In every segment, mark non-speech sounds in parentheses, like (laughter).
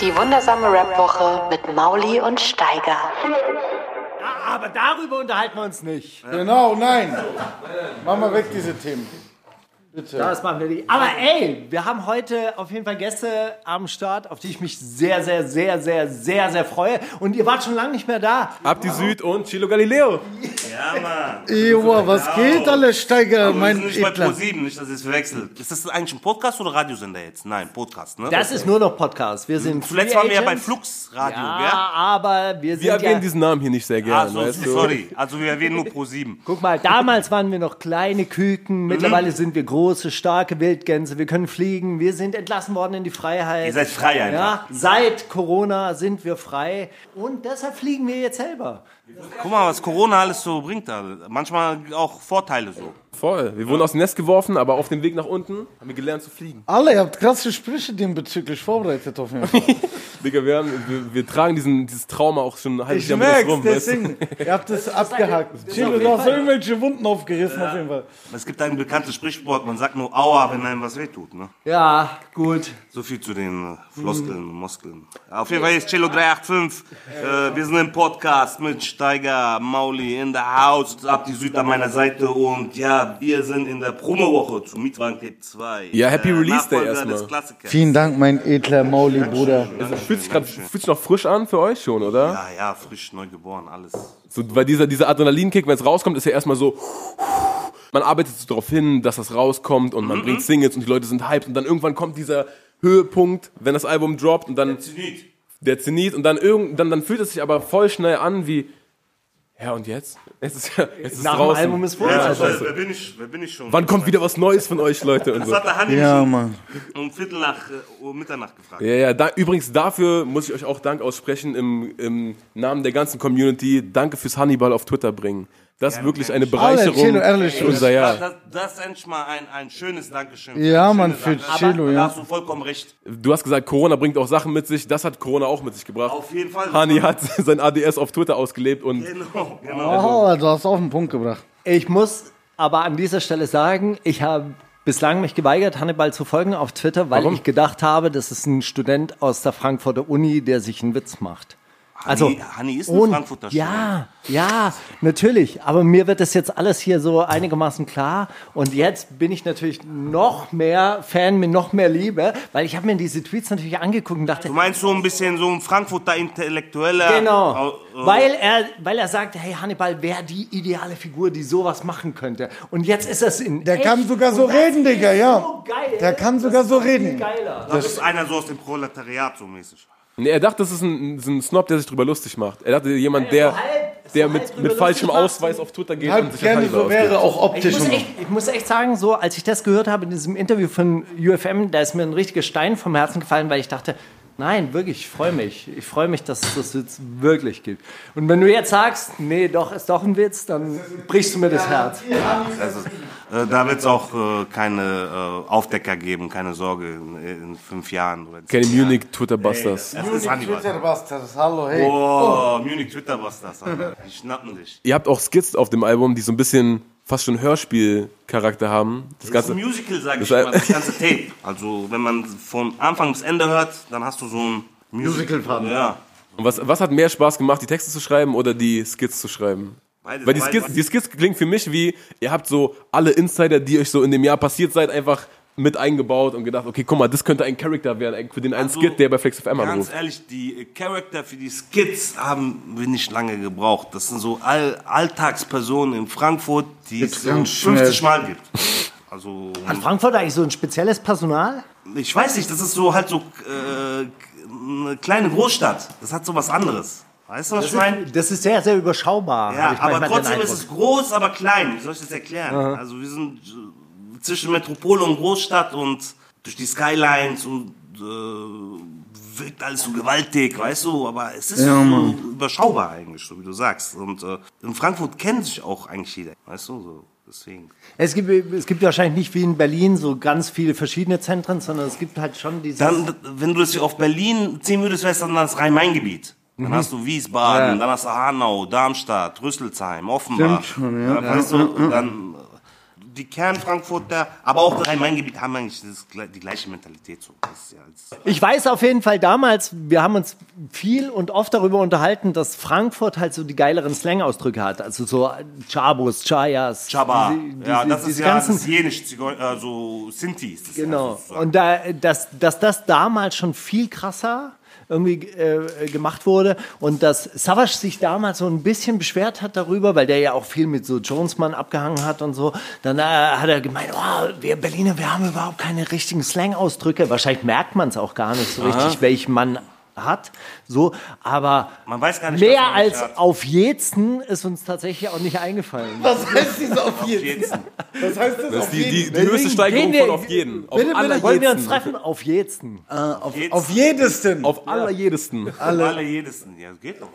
Die wundersame Rap-Woche mit Mauli und Steiger. Aber darüber unterhalten wir uns nicht. Genau, nein. Mach mal weg diese Themen. Bitte. Das machen wir nicht. Aber ey, wir haben heute auf jeden Fall Gäste am Start, auf die ich mich sehr, sehr, sehr, sehr, sehr, sehr freue. Und ihr wart schon lange nicht mehr da. Abdi Süd und Chilo Galileo. Ja, Mann. Ewa, was geht alles, Steiger, Aber wir mein sind nicht bei Edler? Pro7, nicht, dass ihr es verwechselt. Ist das eigentlich ein Podcast oder Radiosender jetzt? Nein, Podcast, ne? Das ist nur noch Podcast. Wir sind Zuletzt Free waren wir ja bei. Flux Radio, Ja, aber wir sind Wir erwähnen ja... diesen Namen hier nicht sehr gell? gerne, Ah, so, weißt du? sorry. Also wir erwähnen nur Pro7. Guck mal, damals waren wir noch kleine Küken, Mhm. mittlerweile sind wir große, starke Wildgänse, wir können fliegen, wir sind entlassen worden in die Freiheit. Ihr seid frei einfach. Ja, seit Corona sind wir frei und deshalb fliegen wir jetzt selber. Guck mal, was Corona alles so bringt. Manchmal auch Vorteile so. Voll. Wir wurden aus dem Nest geworfen, aber auf dem Weg nach unten haben wir gelernt zu fliegen. Alle, ihr habt krasse Sprüche dem bezüglich vorbereitet auf jeden Fall. (laughs) Digga, wir, haben, wir, wir tragen diesen, dieses Trauma auch schon ein halbes Ich Jahr mit uns rum. weißt du? deswegen. Ihr habt es abgehakt. Chilo, du hast irgendwelche Wunden aufgerissen auf jeden Fall. Es gibt ein bekanntes Sprichwort, man sagt nur Aua, wenn einem was wehtut. Ne? Ja, gut. So viel zu den äh, Floskeln und Muskeln. Auf jeden Fall ist Cello 385. Äh, wir sind im Podcast mit Steiger, Mauli in der Haus, Abdi Süd an meiner Seite und ja, wir sind in der Promowoche zu Mietwagen Tape 2. Ja, Happy Release Day erstmal. Vielen Dank, mein edler Mauli, Bruder. Also, fühlt sich fühlt sich noch frisch an für euch schon, oder? Ja, ja, frisch, neu geboren, alles. So, weil dieser, dieser Adrenalinkick, wenn es rauskommt, ist ja erstmal so. Man arbeitet so darauf hin, dass das rauskommt und Mhm. man bringt Singles und die Leute sind hyped und dann irgendwann kommt dieser Höhepunkt, wenn das Album droppt und dann Zenit. der Zenit und dann irgend, dann, dann fühlt es sich aber voll schnell an wie. Ja und jetzt? Es ist ja, jetzt ist Nach dem draußen. Album ist vor. Ja, also. wer, wer bin ich? Wer bin ich schon? Wann kommt wieder was Neues von euch, Leute? Und Das so. hat der Hanni Ja, Mann. um Viertel nach Uhr Mitternacht gefragt. Ja, ja, da, übrigens dafür muss ich euch auch Dank aussprechen im, im Namen der ganzen Community. Danke fürs Hannibal auf Twitter bringen. Das ist wirklich eine Bereicherung Chilo, ehrlich, für unser Jahr. Das, das ist endlich mal ein, ein schönes Dankeschön. Ja, Mann, für Aber ja. Da hast du vollkommen recht. Du hast gesagt, Corona bringt auch Sachen mit sich. Das hat Corona auch mit sich gebracht. Auf jeden Fall. Hani hat (laughs) sein ADS auf Twitter ausgelebt und Genau, genau. Oh, du hast auf den Punkt gebracht. Ich muss aber an dieser Stelle sagen, ich habe bislang mich geweigert, Hannibal zu folgen auf Twitter, weil Warum? ich gedacht habe, das ist ein Student aus der Frankfurter Uni, der sich einen Witz macht. Also, Hanni, Hanni ist ein und, Frankfurter ja, ja, natürlich. Aber mir wird das jetzt alles hier so einigermaßen klar. Und jetzt bin ich natürlich noch mehr Fan mit noch mehr Liebe, weil ich habe mir diese Tweets natürlich angeguckt und dachte, Du meinst so ein bisschen so ein Frankfurter Intellektueller. Genau. Äh, äh, Weil er, weil er sagt, hey Hannibal wäre die ideale Figur, die sowas machen könnte. Und jetzt ist das in. Der echt. kann sogar so das reden, Digga, ja. So geil. Der kann Das sogar so reden. Geiler. Das ist einer so aus dem Proletariat so mäßig. Nee, er dachte, das ist ein, ein Snob, der sich drüber lustig macht. Er dachte, jemand, der, der mit, mit falschem. Ausweis auf Twitter geht und Halb sich gerne so wäre, auch Ich optisch. muss, und so. echt, ich muss echt sagen, so als ich das gehört habe in diesem Interview von UFM, da ist mir ein richtiger Stein vom Herzen gefallen, weil ich dachte, nein, wirklich, ich freue mich. Ich freue mich, dass es das jetzt wirklich gibt. Und wenn du jetzt sagst, nee, doch, ist doch ein Witz, dann brichst du mir das Herz. Also, äh, da wird es auch äh, keine äh, Aufdecker geben, keine Sorge, in, in fünf Jahren. Oder Keine Jahren. Munich Twitter Busters. Das ist Hannibal. Twitterbusters, hallo, hey. Oh, Munich Twitter was das, Alter. Die schnappen dich. Ihr habt auch Skits auf dem Album, die so ein bisschen fast schon Hörspielcharakter haben. Das Das ist Ganze. ein Musical, sag ich Das- mal, das ganze Tape. Also, wenn man von Anfang bis Ende hört, dann hast du so ein Musical-Faden. Ja. Und was, was hat mehr Spaß gemacht, die Texte zu schreiben oder die Skits zu schreiben? Beides, Weil die. Skits, die Skits klingen für mich wie, ihr habt so alle Insider, die euch so in dem Jahr passiert seid, einfach mit eingebaut und gedacht, okay, guck mal, das könnte ein Charakter werden, für den einen Also, Skit, der bei Flex FM Ganz anruft. ehrlich, die äh, Charakter für die Skits haben wir nicht lange gebraucht. Das sind so All Alltagspersonen in Frankfurt, die es so ganz 50 Mal gibt. (laughs) Also, Hat Frankfurt eigentlich so ein spezielles Personal? ich weiß nicht, das ist so halt so äh, eine kleine Großstadt. Das hat so was anderes. Weißt du, was ich meine? Das ist sehr, sehr überschaubar. Ja, aber trotzdem ist es groß, aber klein. Wie soll ich das erklären? Also wir sind zwischen Metropole und Großstadt und durch die Skylines und äh, wirkt alles so gewaltig, weißt du, aber es ist Ja, so überschaubar eigentlich, so wie du sagst. Und äh, in Frankfurt kennt sich auch eigentlich jeder, weißt du, so deswegen. Es gibt, es gibt wahrscheinlich nicht wie in Berlin so ganz viele verschiedene Zentren, sondern es gibt halt schon dieses. Dann, wenn du das auf Berlin ziehen würdest, wäre es dann das Rhein-Main-Gebiet. Dann hast du Wiesbaden, dann hast du Hanau, Darmstadt, Rüsselsheim, Offenbach. Stimmt schon, ja. Weißt du, dann äh, die Kernfrankfurter, aber auch das Rhein-Main-Gebiet haben eigentlich das, die gleiche Mentalität. So. Das ist ja Ich weiß auf jeden Fall damals, wir haben uns viel und oft darüber unterhalten, dass Frankfurt halt so die geileren Slang-Ausdrücke hat. Also so Chabos, Chayas. Chaba. diese- ja, diese- das ist diese ja ganzen, das jenisch, also Sinti ist das Genau. Ja. Und da, dass, dass das damals schon viel krasser irgendwie äh, gemacht wurde und dass Savage sich damals so ein bisschen beschwert hat darüber, weil der ja auch viel mit so Jonesmann abgehangen hat und so. Dann äh, hat er gemeint, oh, wir Berliner, wir haben überhaupt keine richtigen Slang-Ausdrücke. Wahrscheinlich merkt man es auch gar nicht so richtig, welchen man hat. So, aber Man weiß gar nicht, mehr als hat. auf jeden ist uns tatsächlich auch nicht eingefallen. Was heißt diese auf jeden? Was heißt das Das auf ist die, die, jeden? die höchste Gehen Steigerung von auf jeden. Auf Bitte, bitte, Wollen wir uns treffen? Auf jeden. auf, auf jedesten. Auf aller jedesten. Alle. Alle jedesten. Ja, geht doch,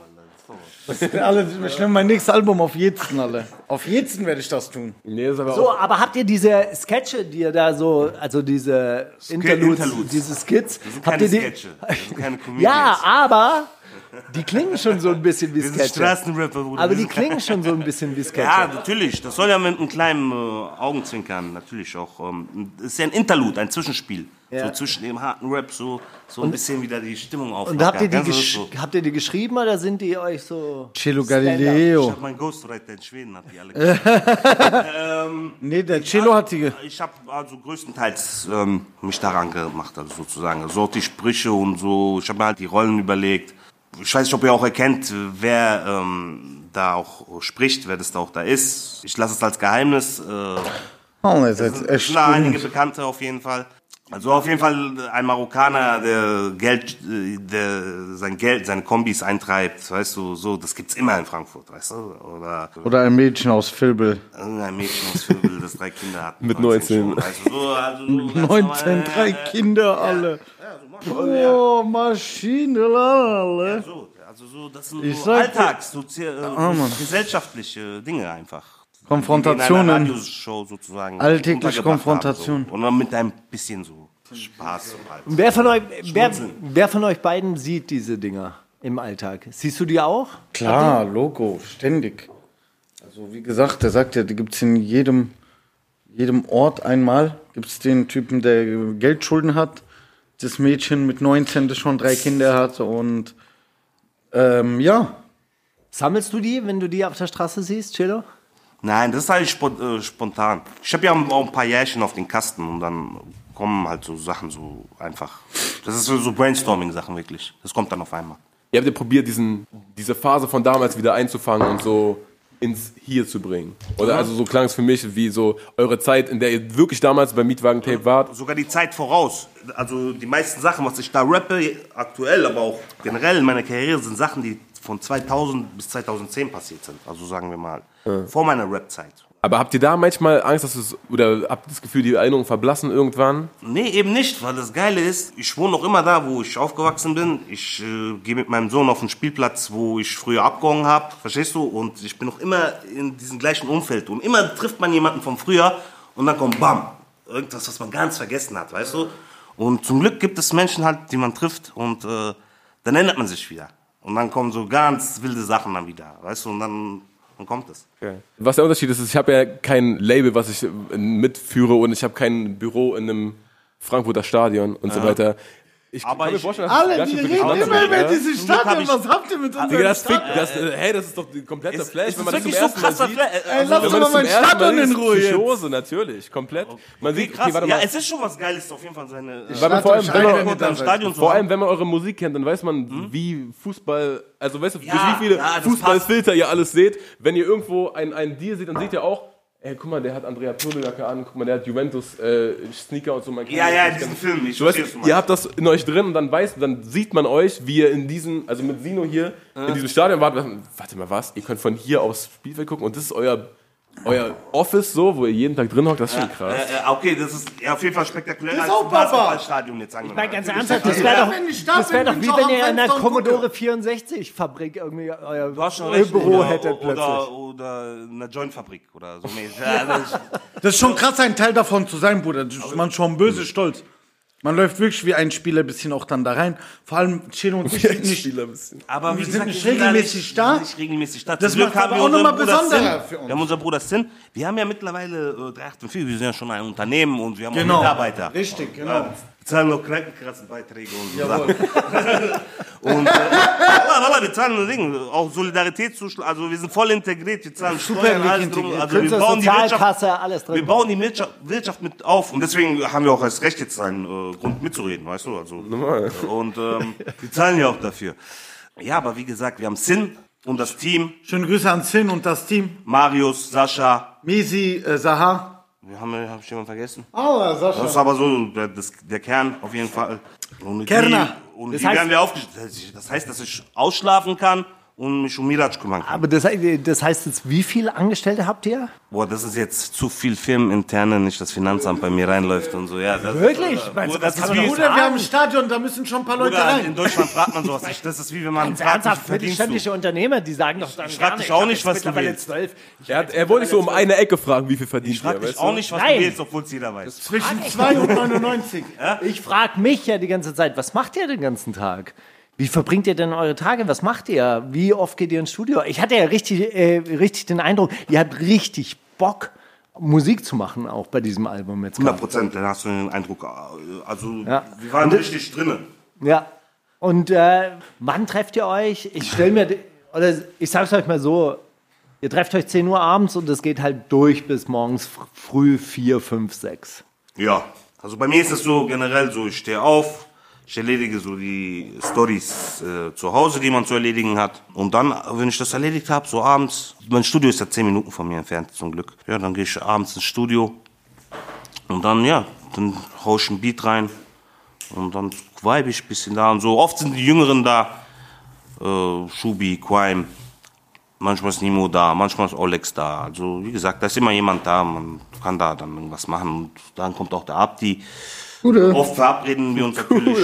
Das alle, ich nehme mein nächstes Album auf jedesten alle. Auf jedesten werde ich das tun. Nee, das ist aber So, auch, aber habt ihr diese Sketche, die ihr da so, also diese Interludes, Interludes. diese Skits, Das sind habt keine ihr die? Sketche. Das sind keine (laughs) Comedians. Ja, aber die klingen schon so ein bisschen wie Wir sind Sketche. Straßenrapper, Bruder. Aber die klingen schon so ein bisschen wie Sketche. Ja, natürlich. Das soll ja mit einem kleinen äh, Augenzwinkern natürlich auch. Ähm, das ist ja ein Interlude, ein Zwischenspiel. Ja. So zwischen dem harten Rap, so, so ein bisschen wieder die Stimmung auf. Und habt ihr, die so. habt ihr die geschrieben oder sind die euch so? Cello Ich Galileo. hab meinen Ghostwriter in Schweden, (laughs) hat die alle geschrieben. Nee, der Cello hat die. Ich habe also größtenteils ähm, mich daran gemacht, also sozusagen. So die Sprüche und so. Ich habe mir halt die Rollen überlegt. Ich weiß nicht, ob ihr auch erkennt, wer ähm, da auch spricht, wer das da auch da ist. Ich lasse es als Geheimnis. Äh, Oh, seid Es echt sind da einige. Bekannte auf jeden Fall. Also auf jeden Fall ein Marokkaner, der Geld, äh, der sein Geld, seine Kombis eintreibt, weißt du, so, das gibt's immer in Frankfurt, weißt du? Oder Oder ein Mädchen aus Filbel. irgendein Mädchen aus Vögel, das drei Kinder hat. Mit 19. schon. Also so, also so ganz 19, normal, drei äh, Kinder alle. Oh, Maschine, alle. So, also so, das sind Ich so Alltags, sozi äh, gesellschaftliche Dinge einfach. Konfrontationen. In einer Radioshow sozusagen. Alltägliche Konfrontation. Haben, so. Und dann mit ein bisschen so Spaß und halt. Wer von euch, wer, wer von euch beiden sieht diese Dinger im Alltag? Siehst du die auch? Klar, Logo, ständig. Also wie gesagt, der sagt ja, die gibt es in jedem, jedem Ort einmal. Gibt es den Typen, der Geldschulden hat. Das Mädchen mit 19, das schon drei Kinder hat. Und ähm, ja, Sammelst du die, wenn du die auf der Straße siehst, Cello? Nein, das ist halt äh, spontan. Ich habe ja auch ein paar Jährchen auf den Kasten und dann kommen halt so Sachen so einfach. Das ist so, Brainstorming-Sachen wirklich. Das kommt dann auf einmal. ihr habt ja probiert, diesen, diese Phase von damals wieder einzufangen und so ins Hier zu bringen. Oder also so klang es für mich wie so eure Zeit, in der ihr wirklich damals beim Mietwagen-Tape wart. Sogar die Zeit voraus. Also die meisten Sachen, was ich da rappe, aktuell, aber auch generell in meiner Karriere, sind Sachen, die von 2000 bis 2010 passiert sind. Also sagen wir mal, vor meiner Rap-Zeit. Aber habt ihr da manchmal Angst, dass es, oder habt ihr das Gefühl, die Erinnerungen verblassen irgendwann? Nee, eben nicht, weil das Geile ist, ich wohne noch immer da, wo ich aufgewachsen bin. Ich äh, gehe mit meinem Sohn auf den Spielplatz, wo ich früher abgehangen habe, verstehst du? Und ich bin noch immer in diesem gleichen Umfeld. Und immer trifft man jemanden von früher und dann kommt BAM, irgendwas, was man ganz vergessen hat, weißt du? Und zum Glück gibt es Menschen halt, die man trifft und äh, dann ändert man sich wieder. Und dann kommen so ganz wilde Sachen dann wieder, weißt du? Und dann, dann kommt es. Was der Unterschied ist, ist, ich habe ja kein Label, was ich äh, mitführe und ich habe kein Büro in einem Frankfurter Stadion und so weiter. Ich Aber kann mir vorstellen, dass alle, die reden immer über ja? diese Stadion. ich- Was habt ihr mit Digga, unserem das fickt, Stadion? das, äh, hey, das ist doch ein kompletter Flash, es wenn ist man das zum wirklich so ersten Mal krasser sieht. Flash. Ey, Also, lass doch mal meinen Stadion in Ruhe jetzt. Psychose, natürlich, komplett. Man sieht, okay, Krass. ja, es ist schon was Geiles, auf jeden Fall seine. Äh, Weil man vor allem, Stadt vor allem, wenn man eure Musik kennt, dann weiß man, wie Fußball, also weißt du, Ja, wie viele ja, Fußballfilter ihr alles seht. Wenn ihr irgendwo einen, einen Deal seht, dann seht ihr auch, ey, guck mal, der hat Andrea Pirlo-Jacke an, guck mal, der hat Juventus äh, Sneaker und so. Man Ja, ja, diesen Film. Ich Du weißt, du ihr habt das in euch drin und dann weiß, dann sieht man euch, wie ihr in diesen, also mit Sino hier in diesem Stadion wart. Warte mal, was? Ihr könnt von hier aufs Spielfeld gucken und das ist euer Euer Office so, wo ihr jeden Tag drin hockt, das ist schon krass. Äh, äh, okay, das ist ja, auf jeden Fall spektakulär. Das ist als auch Papa. Basketballstadion jetzt angenommen. Mal ganz Ja, ernsthaft, das wäre doch, ich das wär doch wie ich wenn ihr in der Commodore 64 Fabrik irgendwie euer. Büro oder, hättet plötzlich. Oder, oder eine Jointfabrik oder so. (laughs) Ja, das, Das ist schon krass, ein Teil davon zu sein, Bruder. Das ist man schon böse stolz. Man läuft wirklich wie ein Spieler ein bisschen auch dann da rein. Vor allem Chelo und ich sind nicht, Spieler ein bisschen. aber Wir sind gesagt, nicht regelmäßig da nicht, regelmäßig da. Das haben aber wir auch unseren noch mal Bruder besonderer für uns. Wir haben unseren Bruder Sin. Wir haben ja mittlerweile äh, 384, wir sind ja schon ein Unternehmen und wir haben Genau. auch Mitarbeiter. Richtig, genau. Wir zahlen noch Krankenkassenbeiträge und so Sachen. (laughs) und äh, Wallah, Wallah, wir zahlen Ding, auch Solidaritätszuschlag, also wir sind voll integriert, wir zahlen Steuern, alles drum. Also wir bauen die Wirtschaft, Sozialkasse, alles drin. wir bauen die Wirtschaft, Wirtschaft mit auf und deswegen haben wir auch als Recht jetzt einen äh, Grund mitzureden, weißt du? Also, Und ähm, die zahlen ja auch dafür. Ja, aber wie gesagt, wir haben Sin und das Team, Schöne Grüße an Sin und das Team. Marius, Sascha, Misi, äh, Saha. Wir haben, hab ich jemanden vergessen? Ah, Sascha. Das ist aber so der, das, der Kern auf jeden Fall. Und Kerner. Die, und Das die heißt- werden wir aufgestellt. Das heißt, dass ich ausschlafen kann und mich um Miraj kümmern kann. Aber das, das heißt jetzt, wie viele Angestellte habt ihr? Boah, das ist jetzt zu viel Firmeninterne, nicht das Finanzamt bei mir reinläuft und so. Ja, das, Wirklich? Äh, Meinst du, das das ist wie, Bruder, wir haben ein Stadion, da müssen schon ein paar Leute Bruder, in rein. Deutschland fragt man sowas nicht. Das ist wie wenn man fragt, ernsthaft, mittelständische Unternehmer, die sagen doch dann Ich frag gar dich nicht, auch nicht, was du willst. Er, hat, er wollte dich so um eine Ecke fragen, wie viel verdient Ich frag dich auch nicht, was Nein. du willst, obwohl es jeder weiß. Zwischen 2 und 99. Ich frage mich ja die ganze Zeit, was macht ihr den ganzen Tag? Wie verbringt ihr denn eure Tage? Was macht ihr? Wie oft geht ihr ins Studio? Ich hatte ja richtig, äh, richtig den Eindruck, ihr habt richtig Bock, Musik zu machen, auch bei diesem Album jetzt. 100 gerade. Prozent, dann hast du den Eindruck. äh, Also, Ja. wir waren richtig drinnen. Ja. Und äh, wann trefft ihr euch? Ich stelle mir, oder ich sag's euch mal so, ihr trefft euch 10 Uhr abends und es geht halt durch bis morgens fr- früh 4, 5, 6. Ja, also bei mir ist es so generell so, ich stehe auf, ich erledige so die Stories äh, zu Hause, die man zu erledigen hat. Und dann, wenn ich das erledigt habe, so abends, mein Studio ist ja 10 Minuten von mir entfernt, zum Glück. Ja, dann gehe ich abends ins Studio und dann, ja, dann hau ich ein Beat rein und dann vibe ich ein bisschen da und so. Oft sind die Jüngeren da, äh, Shubi, Quime, Manchmal ist Nimo da, manchmal ist Olex da. Also wie gesagt, da ist immer jemand da, man kann da dann irgendwas machen. Und dann kommt auch der Abdi. Oft verabreden wir uns natürlich,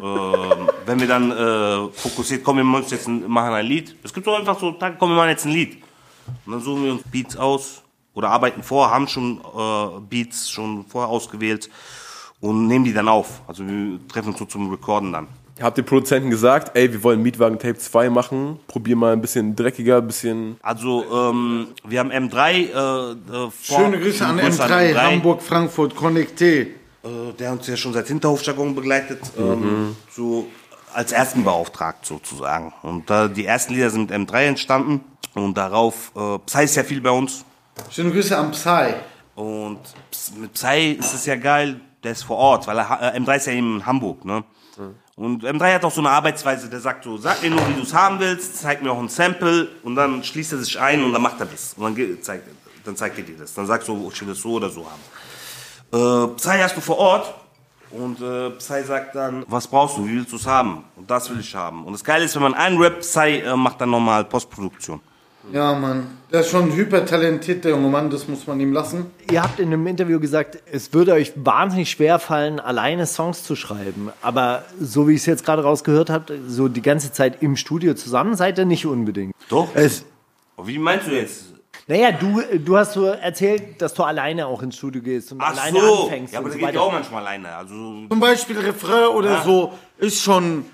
ähm, wenn wir dann äh, fokussiert, kommen wir machen jetzt ein, machen ein Lied. Es gibt so einfach so Tage, kommen wir machen jetzt ein Lied. Und dann suchen wir uns Beats aus oder arbeiten vor, haben schon äh, Beats schon vorher ausgewählt und nehmen die dann auf. Also wir treffen uns so zum Recorden dann. Habt ihr Produzenten gesagt, ey, wir wollen Mietwagen Tape 2 machen, probier mal ein bisschen dreckiger, ein bisschen... Also ähm, wir haben M3. Äh, äh, vor- Schöne Grüße an M3, Hamburg, Frankfurt, Connecté. äh, der uns ja schon seit Hinterhofjargon begleitet, ähm, so als ersten beauftragt sozusagen. Und äh, die ersten Lieder sind mit M3 entstanden und darauf, äh, Psy ist ja viel bei uns Schöne Grüße an Psy. und mit Psy ist es ja geil, der ist vor Ort, weil er, äh, M3 ist ja eben in Hamburg, ne? Und M3 hat auch so eine Arbeitsweise, der sagt so, sag mir nur, wie du es haben willst, zeig mir auch ein Sample und dann schließt er sich ein und dann macht er das. Und dann, zeigt, dann zeigt er dir das. Dann sagst du, ich will das so oder so haben. Äh, Psy hast du vor Ort und äh, Psy sagt dann, was brauchst du, wie willst du es haben? Und das will ich haben. Und das Geile ist, wenn man einen Rap, Psy äh, macht dann nochmal Postproduktion. Ja, Mann. Der ist schon ein hypertalentierter junge Mann, das muss man ihm lassen. Ihr habt in einem Interview gesagt, es würde euch wahnsinnig schwer fallen, alleine Songs zu schreiben. Aber so wie ich es jetzt gerade rausgehört habe, so die ganze Zeit im Studio zusammen seid ihr nicht unbedingt. Doch? Es, Wie meinst du jetzt? Naja, du, du hast so erzählt, dass du alleine auch ins Studio gehst und Ach alleine so, anfängst ja, aber und da so geht ja auch manchmal alleine. Also zum Beispiel Refrain oder so ist schon,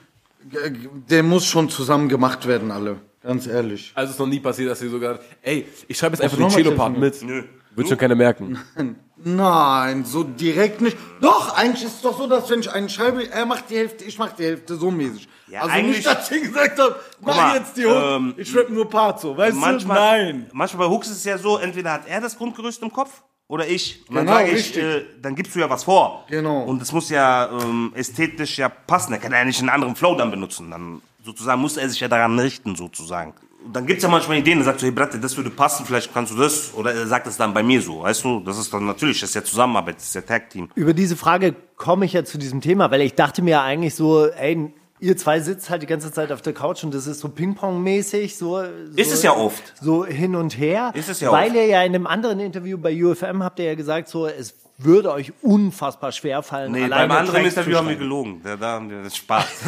der muss schon zusammen gemacht werden, alle. Ganz ehrlich. Also es ist noch nie passiert, dass ihr sogar, ey, ich schreibe jetzt einfach den Cello-Part mit. Nö. Wird schon keiner merken. (laughs) Nein, so direkt nicht. Doch, eigentlich ist es doch so, dass wenn ich einen schreibe, er macht die Hälfte, ich mach die Hälfte, so mäßig. Ja, also eigentlich- nicht, dass ich gesagt habe, mach mal, jetzt die Hook, ähm, ich schreibe nur Part so, weißt manchmal, du? Nein. manchmal bei Hooks ist es ja so, entweder hat er das Grundgerüst im Kopf oder ich. Und dann Genau, sage ich, äh, dann gibst du ja was vor. Genau. Und es muss ja ähm, ästhetisch ja passen. Er kann ja nicht einen anderen Flow dann benutzen. Dann sozusagen muss er sich ja daran richten, sozusagen. Und dann gibt's ja manchmal Ideen, dann sagt so, hey Bratte, das würde passen, vielleicht kannst du das. Oder er sagt es dann bei mir so, weißt du? Das ist dann natürlich, das ist ja Zusammenarbeit, das ist ja Tag-Team. Über diese Frage komme ich ja zu diesem Thema, weil ich dachte mir eigentlich so, ey, ihr zwei sitzt halt die ganze Zeit auf der Couch und das ist so Ping-Pong-mäßig, so, so. Ist es ja oft. So hin und her. Ist es ja Weil oft. ihr ja in einem anderen Interview bei UFM habt ihr ja gesagt, so, es würde euch unfassbar schwer fallen. Nee, alleine beim anderen Interview haben wir gelogen. Da, da haben wir das ist Spaß. (laughs)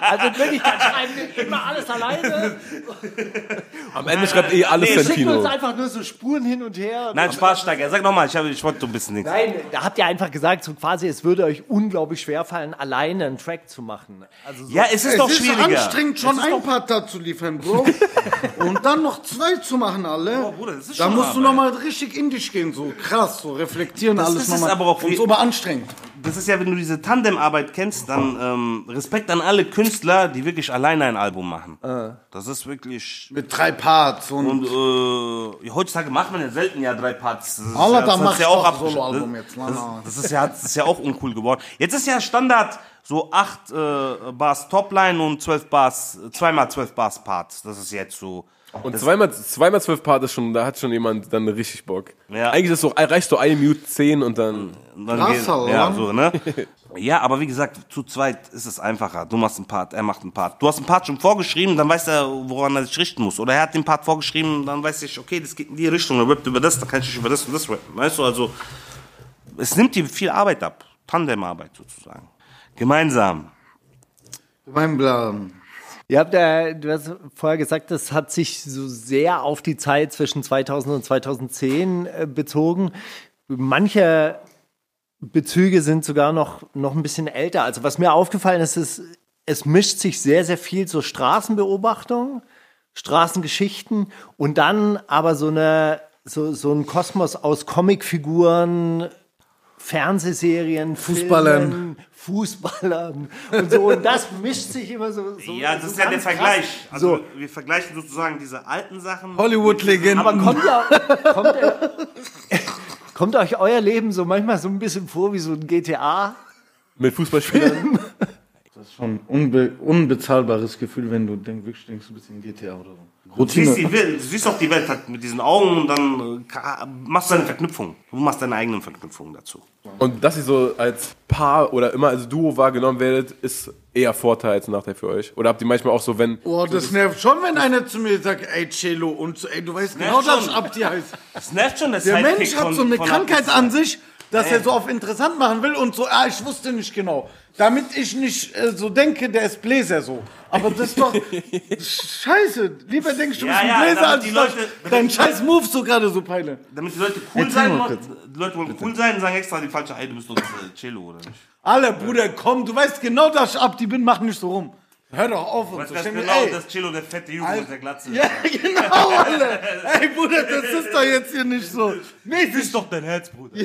Also wirklich, dann schreiben wir immer alles alleine. Am Ende schreibt eh alles Wir schicken uns Santino. einfach nur so Spuren hin und her. Nein, Spaß, Steiger. Sag nochmal, ich, hab- ich wollte so ein bisschen nichts. Nein, da habt ihr einfach gesagt, so quasi, es würde euch unglaublich schwer fallen, alleine einen Track zu machen. Also so, Ja, es ist Es doch ist schwieriger. anstrengend, schon ein Part zu liefern, Bro. Und dann noch zwei zu machen, alle. Oh, Bruder, das ist da schon musst du Arbeit. nochmal richtig in dich gehen, so krass, so reflektieren, Das- alles das ist nochmal. aber auch so beanstrengend. Das ist ja, wenn du diese Tandemarbeit kennst, dann ähm, Respekt an alle Künstler, die wirklich alleine ein Album machen. Das ist wirklich. Mit drei Parts und, Und äh, heutzutage macht man ja selten ja drei Parts. Das ist ja, das ist ja auch Soloalbum das- ist ja, das ist ja auch uncool geworden. Jetzt ist ja Standard so acht äh, Bars Topline und zwölf Bars, zweimal zwölf Bars Parts. Das ist jetzt so. Und zweimal, zweimal zwölf Part ist schon, da hat schon jemand dann richtig Bock. Ja. Eigentlich ist so, reicht so ein Mute 10 und dann. Dann Krass, geht, ja, so, ne? (laughs) ja, aber wie gesagt, zu zweit ist es einfacher. Du machst einen Part, er macht einen Part. Du hast einen Part schon vorgeschrieben, dann weiß er, woran er sich richten muss. Oder er hat den Part vorgeschrieben, dann weiß ich, okay, das geht in die Richtung. Er rappt über das, dann kann ich über das und das rappen. Weißt du, also, es nimmt dir viel Arbeit ab. Tandemarbeit sozusagen. Gemeinsam. mein Plan. Ihr habt ja, du hast vorher gesagt, das hat sich so sehr auf die Zeit zwischen 2000 und 2010 äh, bezogen. Manche Bezüge sind sogar noch, noch ein bisschen älter. Also was mir aufgefallen ist, ist, es mischt sich sehr, sehr viel so Straßenbeobachtung, Straßengeschichten und dann aber so eine, so, so ein Kosmos aus Comicfiguren, Fernsehserien, Fußballern. Filmen, Fußballern und so. Und das mischt sich immer so. so Ja, das so ist ja der Vergleich. krass. Also, so. wir vergleichen sozusagen diese alten Sachen. Hollywood-Legenden. Aber kommt ja, kommt, ja, kommt euch euer Leben so manchmal so ein bisschen vor wie so ein GTA? Mit Fußballspielern. (laughs) schon ein unbe unbezahlbares Gefühl, wenn du denk, wirklich denkst, du bist in GTA oder so. Du siehst, die Routine. Welt, du siehst auch die Welt halt mit diesen Augen und dann äh, machst du eine Verknüpfung. Du machst deine eigenen Verknüpfungen dazu. Und dass ihr so als Paar oder immer als Duo wahrgenommen werdet, ist eher Vorteil als Nachteil für euch. Oder habt ihr manchmal auch so, wenn. Boah, das nervt schon, wenn einer zu mir sagt, ey, Cello, und so, ey, du weißt genau, dass schon. Abdi heißt. Das nervt schon, das Der Mensch hat so eine Krankheit an sich, dass er so auf interessant machen will und so, ah, ich wusste nicht genau. Damit ich nicht äh, so denke, der ist Bläser so. Aber das ist doch (laughs) scheiße. Lieber denkst du, du Ja, bist ja, ein Bläser, damit als die Leute- dein scheiß Move so gerade so peile. Damit die Leute cool Erzähl sein mal wollen. kurz. Die Leute wollen cool sein und sagen extra die falsche, ey, du bist doch äh, Cello, oder nicht? Alle, Bruder, komm, du weißt genau, dass ich Abdi bin, mach nicht so rum. Hör doch auf und Weißt so. mir, genau, ey, dass Cello der fette Junge mit der Glatze ist. Ja, (laughs) genau, alle. Ey, Bruder, das ist doch jetzt hier nicht so. Nee, das ist doch dein Herz, Bruder.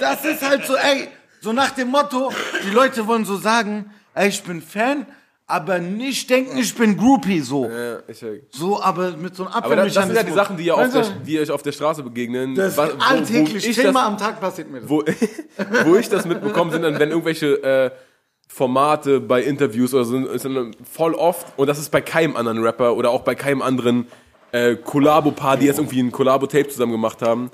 Das ist halt so, ey, so nach dem Motto, die Leute wollen so sagen, ey, ich bin Fan, aber nicht denken, ich bin Groupie, so. Ja, ich, So, aber mit so einem aber das, das sind ja die. Sachen, die, ihr auf der, die euch auf der Straße begegnen. Das Wa- ist wo- wo alltäglich, ich zehnmal das- am Tag passiert mir das. wo, (laughs) wo ich das mitbekomme, sind dann, wenn irgendwelche äh, Formate bei Interviews oder so, ist dann voll oft, und das ist bei keinem anderen Rapper oder auch bei keinem anderen äh, Kollabo-Paar, die jetzt irgendwie ein Kollabo-Tape zusammen gemacht haben,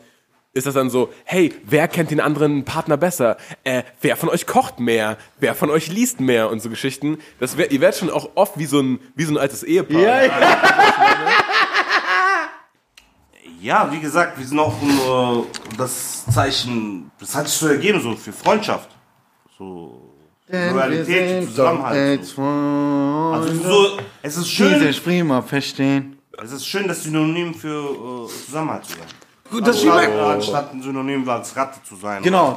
ist das dann so, hey, wer kennt den anderen Partner besser? Äh, wer von euch kocht mehr? Wer von euch liest mehr? Und so Geschichten. Das wär, ihr werdet schon auch oft wie so ein, wie so ein altes Ehepaar. Ja, ja. Ja, wie gesagt, wir sind auch nur das Zeichen, das hat sich so ergeben, so für Freundschaft. So Loyalität, Zusammenhalt. So. Also so, es ist schön, Diese Sprima verstehen. es ist schön, das Synonym für äh, Zusammenhalt zu sein. Gut, das Also, ist wie anstatt ein Synonym als Ratte zu sein. Genau,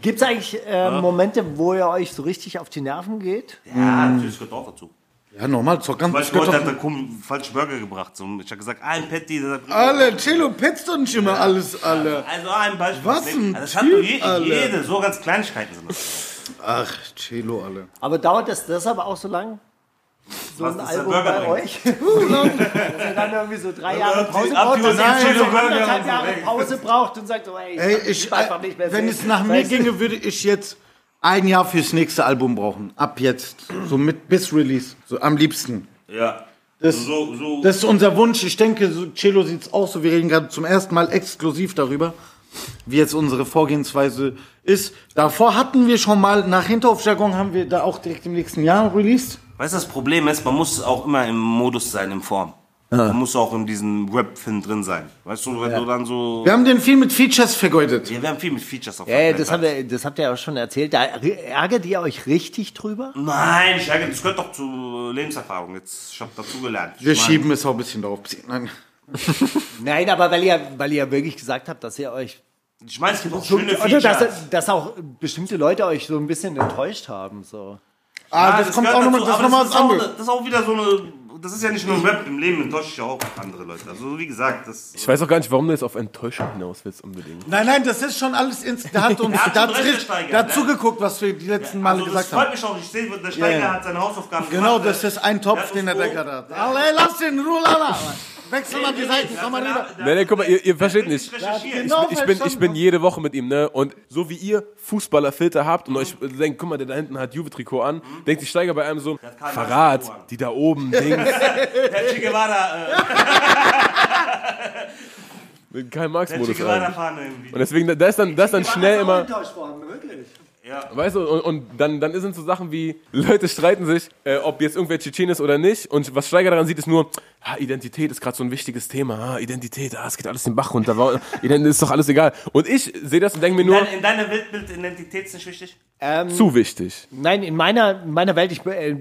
Gibt es eigentlich äh, Momente, wo ihr euch so richtig auf die Nerven geht? Ja, natürlich gehört auch dazu. Ja, normal, zur ganz Beispiel heute hat der Kumpel falsche Burger gebracht. So, ich habe gesagt, ein Patty. Alle, Cello, petzt doch nicht immer alles, alle. Also ein Beispiel. Was ein also das hat doch je, Typ, Alter. jede, so ganz Kleinigkeiten sind das. Ach, Cello, alle. Aber dauert das deshalb auch so lang? So Was, ein Album bei euch? (laughs) Dass ihr dann irgendwie so drei Jahre Pause braucht, und anderthalb Jahre. Pause braucht und sagt so, ey, Ey, ich ich, kann einfach nicht mehr wenn sehen. es nach mir Weißt ginge, würde ich jetzt ein Jahr fürs nächste Album brauchen. Ab jetzt. So mit bis Release. So am liebsten. Ja. Das, So, so. das ist unser Wunsch. Ich denke, so, Cello sieht's auch so. Wir reden gerade zum ersten Mal exklusiv darüber. Wie jetzt unsere Vorgehensweise ist. Davor hatten wir schon mal, nach Hinterhofjargon haben wir da auch direkt im nächsten Jahr released. Weißt du, das Problem ist, man muss auch immer im Modus sein, in Form. Man muss auch in diesem Rap-Film drin sein. Weißt du, wenn du dann so. Wir haben den viel mit Features vergeudet. Ja, wir haben viel mit Features auf Ja, ja, das, haben wir, das habt ihr auch schon erzählt. Da ärgert ihr euch richtig drüber? Nein, ich sage, das gehört doch zu Lebenserfahrung. Jetzt, ich habe dazu gelernt. Wir ich mein, schieben es auch ein bisschen drauf. Nein. (laughs) Nein, aber weil ihr, weil ihr wirklich gesagt habt, dass ihr euch. Ich meine, es gibt auch So, schöne oder Features. dass, dass auch bestimmte Leute euch so ein bisschen enttäuscht haben. So. Ah, Ja, das, kommt gehört auch nochmal, dazu, das ist aber nochmal das was ist auch- anderes. Das ist auch wieder so eine. Das ist ja nicht nur im Rap, im Leben enttäuscht ich auch andere Leute. Also, wie gesagt, das. Ich weiß auch gar nicht, warum du jetzt auf Enttäuschung hinaus willst unbedingt. Nein, nein, das ist schon alles ins. Der hat (laughs) uns Er hat da schon hat, richtig- gesteigert, der hat ne? zugeguckt, was wir die letzten Male also, das gesagt freut haben. mich auch. Ich sehe, der Steiger Ja, ja. hat seine Hausaufgaben Genau, gemacht. das ist ein Topf, Ja, den er da gerade hat. Alle, lass den Ruhe, Lala. Wechsel mal die Seiten, komm mal rüber. Nee, nee, guck mal, ihr, ihr versteht nicht. Genau, Ich bin, ich bin jede Woche mit ihm, ne? Und so wie ihr Fußballerfilter habt und euch denkt, guck mal, der da hinten hat Juve-Trikot an, denkt sich Steiger bei einem so, Verrat, die da oben, Dings, (laughs) Der Che Guevara, äh, kein Marx-Modus. Und deswegen, da ist dann, da ist dann schnell immer, enttäuscht worden, wirklich. weißt du, und, und dann, dann sind so Sachen wie, Leute streiten sich, äh, ob jetzt irgendwer Tschetschen ist oder nicht. Und was Steiger daran sieht, ist nur, ah, Identität ist gerade so ein wichtiges Thema. Ah, Identität, ah, es geht alles den Bach runter. Ist doch alles egal. Und ich sehe das und denke mir nur, Dein, in deiner Weltbild Identität ist nicht wichtig? zu wichtig. Nein, in meiner, in meiner Welt, ich äh,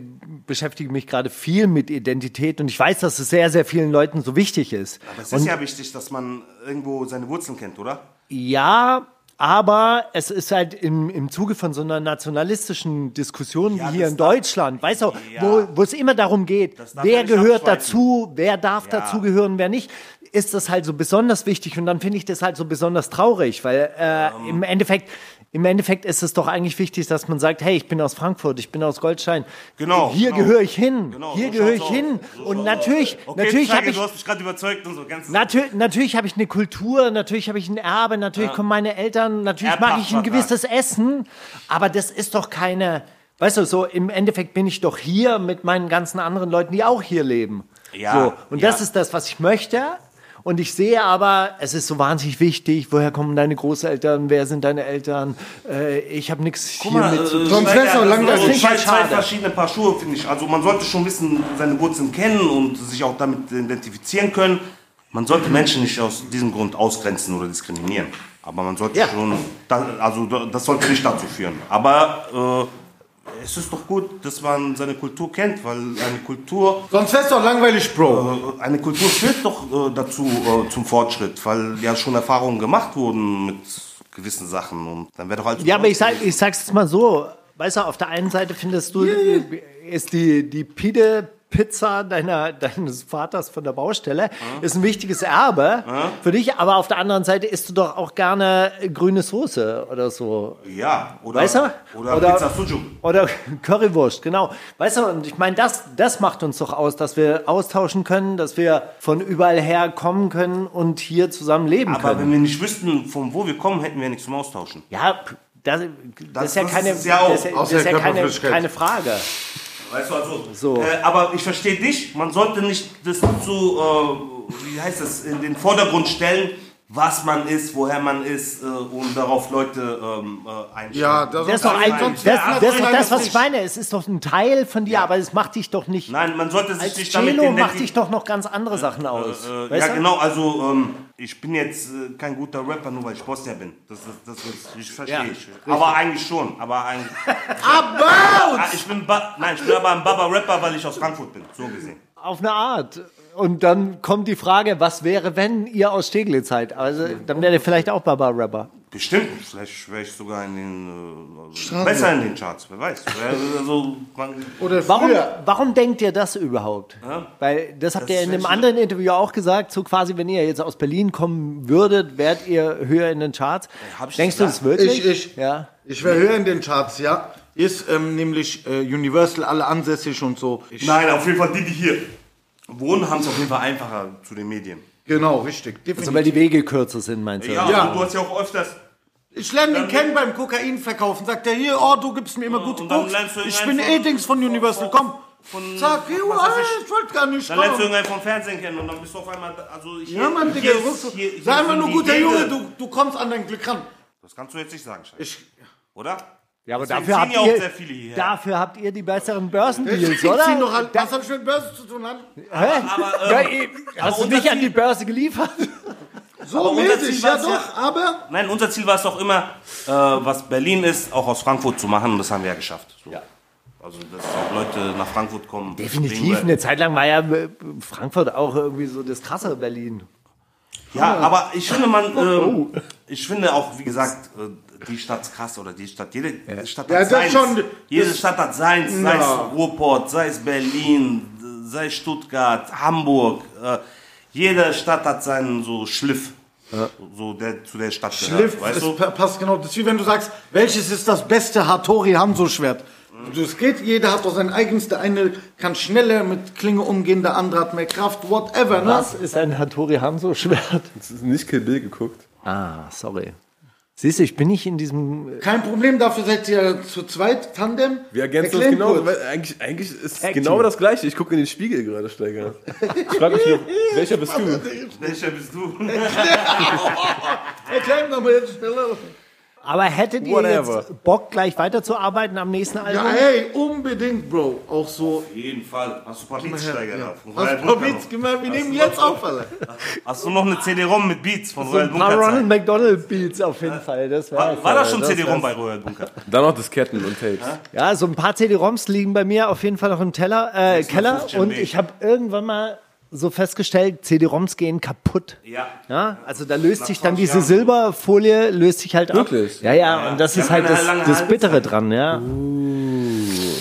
beschäftige mich gerade viel mit Identität und ich weiß, dass es sehr, sehr vielen Leuten so wichtig ist. Aber es ist ja wichtig, dass man irgendwo seine Wurzeln kennt, oder? Ja, aber es ist halt im, im Zuge von so einer nationalistischen Diskussion Ja, wie hier in darf- Deutschland, weißt du, Ja. wo, wo es immer darum geht, wer gehört dazu, wer darf Ja. dazugehören, wer nicht, ist das halt so besonders wichtig und dann finde ich das halt so besonders traurig, weil äh, Ähm. im Endeffekt im Endeffekt ist es doch eigentlich wichtig, dass man sagt, hey, ich bin aus Frankfurt, ich bin aus Goldstein. Genau, Hier genau. gehöre ich hin. Genau, Hier so gehöre ich hin. So und natürlich. Okay, natürlich habe ich du hast mich gerade überzeugt und so. Ganz Natürlich, natürlich habe ich eine Kultur, natürlich habe ich ein Erbe, natürlich kommen meine Eltern, natürlich mag ich ein gewisses Essen, aber das ist doch keine, weißt du, so im Endeffekt bin ich doch hier mit meinen ganzen anderen Leuten, die auch hier leben. Ja, so, und das ja. ist das, was ich möchte. Und ich sehe aber, es ist so wahnsinnig wichtig, woher kommen deine Großeltern, wer sind deine Eltern, äh, ich habe nichts hier mit zu tun. Sonst wär's das langweilig. ich zwei, zwei verschiedene Paar Schuhe, finde ich. Also man sollte schon wissen, seine Wurzeln kennen und sich auch damit identifizieren können. Man sollte Menschen nicht aus diesem Grund ausgrenzen oder diskriminieren. Aber man sollte Ja. schon, da- also da- das sollte nicht dazu führen. Aber äh, es ist doch gut, dass man seine Kultur kennt, weil eine Kultur Sonst wär's doch langweilig, Bro. Äh, Eine Kultur führt doch äh, dazu äh, zum Fortschritt, weil ja schon Erfahrungen gemacht wurden mit gewissen Sachen und dann wäre doch alles Ja, aber ich, sag, ich sag's jetzt mal so. Weißt du, auf der einen Seite findest du, ist die, die Pide-Pizza deiner, deines Vaters von der Baustelle, ist ein wichtiges Erbe für dich, aber auf der anderen Seite isst du doch auch gerne grüne Soße oder so. ja oder Weißt du? oder, Oder- Pizza Sujuk. Oder (laughs) Currywurst, genau. Weißt du, und ich meine, das, das macht uns doch aus, dass wir austauschen können, dass wir von überall her kommen können und hier zusammen leben Aber können. wenn wir nicht wüssten, von wo wir kommen, hätten wir nichts zum Austauschen. Ja, das, das, ist ja das keine, ist ja auch das, ist ja keine Frage. Weißt du also? So. Äh, aber ich verstehe dich. Man sollte nicht das zu, äh, wie heißt das, in den Vordergrund stellen, was man ist, woher man ist äh, und darauf Leute ähm, äh, einstellen. Ja, das, Das ist doch ein, das, ja, das, das, ist das, das was ich meine. Es ist doch ein Teil von dir, aber es macht dich doch nicht. Nein, man sollte sich Als nicht damit Cello macht identi- dich doch noch ganz andere Sachen aus. Äh, weißt ja, du? genau, also ähm, ich bin jetzt äh, kein guter Rapper, nur weil ich Bosnier bin. Das, das, das, das ich verstehe Ja, ich. Aber eigentlich schon. Aber eigentlich, (laughs) About! Ah, ich bin ba Nein, ich bin aber ein Baba-Rapper, weil ich aus Frankfurt bin, so gesehen. Auf eine Art. Und dann kommt die Frage, was wäre, wenn ihr aus Steglitz seid? Also, dann wäre ihr vielleicht auch Baba-Rapper. Bestimmt, vielleicht wäre ich sogar in den, äh, also besser in den Charts, wer weiß. Also, man, Oder Warum, warum denkt ihr das überhaupt? Weil das habt Das ihr in einem anderen Interview auch gesagt, so quasi, wenn ihr jetzt aus Berlin kommen würdet, wärt ihr höher in den Charts. Denkst du das wirklich? Ich, ich. Ja. Ich wäre höher in den Charts, ja. Ist ähm, nämlich äh, Universal alle ansässig und so. Ich, nein, auf jeden Fall die, die hier wohnen, haben es auf jeden Fall einfacher zu den Medien. Genau, richtig. Definitiv. Also weil die Wege kürzer sind, meinst du? Ja, Ja. Also, du hast ja auch öfters. ich lerne Dann- kennen beim Kokain verkaufen. Sagt er hier, oh, du gibst mir immer gute Koks. ihn Ich bin einfach- eh Dings von Universal. Komm, von. Jo, weiß ah, ich. ich wollte gar nicht Dann lernst du irgendeinen vom Fernsehen kennen und dann bist du auf einmal. Also ich, Ja, Mann, Digga, hier hier- hier sei einfach nur guter. Junge, du, du kommst an dein Glück ran. Das kannst du jetzt nicht sagen, Scheiße. Ich, oder? Ja, aber Deswegen dafür ziehen habt, ja auch ihr, sehr viele hierher. dafür habt ihr die besseren Börsendeals, oder? noch an. Was hat das mit Börse zu tun? An? Hä? Aber, ja, ähm, eh, hast du unser nicht an Ziel- die Börse geliefert? So Aber unser mäßig, Ziel ja doch, ja- aber Nein, unser Ziel war es doch immer, äh, was Berlin ist, auch aus Frankfurt zu machen. Und das haben wir ja geschafft. So. Also, dass auch Leute nach Frankfurt kommen. Definitiv. Eine Zeit lang war ja äh, Frankfurt auch irgendwie so das krasse Berlin. Ja, aber ich finde, man, (laughs) Oh. ähm, ich finde auch, wie gesagt, äh, die Stadt ist krass oder die Stadt, jede Stadt Ja, hat das seins. schon- jede Stadt hat seins, sei es Ja. Ruhrport, sei es Berlin, sei es Stuttgart, Hamburg. Äh, jede Stadt hat seinen so Schliff, so der zu der Stadt Schliff, gehört, weißt du? pa- passt genau. Das ist wie wenn du sagst, welches ist das beste Hattori Hanzo-Schwert? Also Es geht, jeder hat doch sein eigenes. Der eine kann schneller mit Klinge umgehen, der andere hat mehr Kraft, whatever. Ne? Was ist ein Hattori Hanzo-Schwert? Hast (laughs) du nicht Kill Bill geguckt? Ah, sorry. Siehst du, ich bin nicht in diesem. Kein Problem, dafür seid ihr zu zweit, Tandem. Wir ergänzen uns Erklären genau, eigentlich, eigentlich ist es genau das Gleiche. Ich gucke in den Spiegel gerade, Steiger. Ich frage mich, nur, (laughs) welcher bist du? Welcher bist du? (laughs) Erklär mir mal jetzt schneller. Aber hättet ihr Whatever. jetzt Bock, gleich weiterzuarbeiten am nächsten Album? Ja, ey, unbedingt, Bro. Auch so. Auf jeden Fall. Hast du ein paar Beatsteiger Ja. da? Von Hast Royal du ein paar Bunker Beats gemacht? Wir nehmen jetzt auf, Alter. Hast du noch eine CD-ROM mit Beats von Royal ein paar Bunker? Ronald? McDonald Beats auf jeden Fall. Das War, war da schon CD-ROM bei Royal Bunker? Dann noch Disketten und Tapes. Ja, so ein paar CD-ROMs liegen bei mir auf jeden Fall noch im Teller, äh, Keller. 650 Und ich habe irgendwann mal so festgestellt, CD-ROMs gehen kaputt. Ja. Ja, also da löst Nach sich dann 20 diese Jahren. Silberfolie löst sich halt Wirklich? ab. Ja, ja, und das Die ist halt das, das Bittere Haltezeit. dran, ja.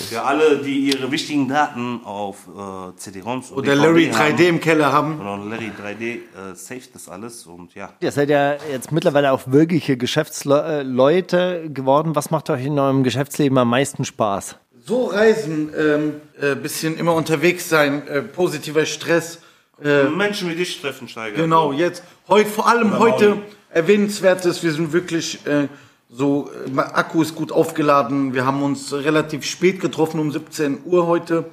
Für alle, die ihre wichtigen Daten auf äh, CD-ROMs Oder Larry haben, 3D im Keller haben. Oder Larry 3D äh, saved das alles und ja. Ihr seid ja jetzt mittlerweile auch wirkliche Geschäftsleute geworden. Was macht euch in eurem Geschäftsleben am meisten Spaß? So reisen, ähm, äh, bisschen immer unterwegs sein, äh, positiver Stress. Menschen wie dich treffen, Steiger. Genau, jetzt, heute, vor allem Oder heute erwähnenswert ist, wir sind wirklich äh, so, äh, Akku ist gut aufgeladen. Wir haben uns relativ spät getroffen, um 17 Uhr heute.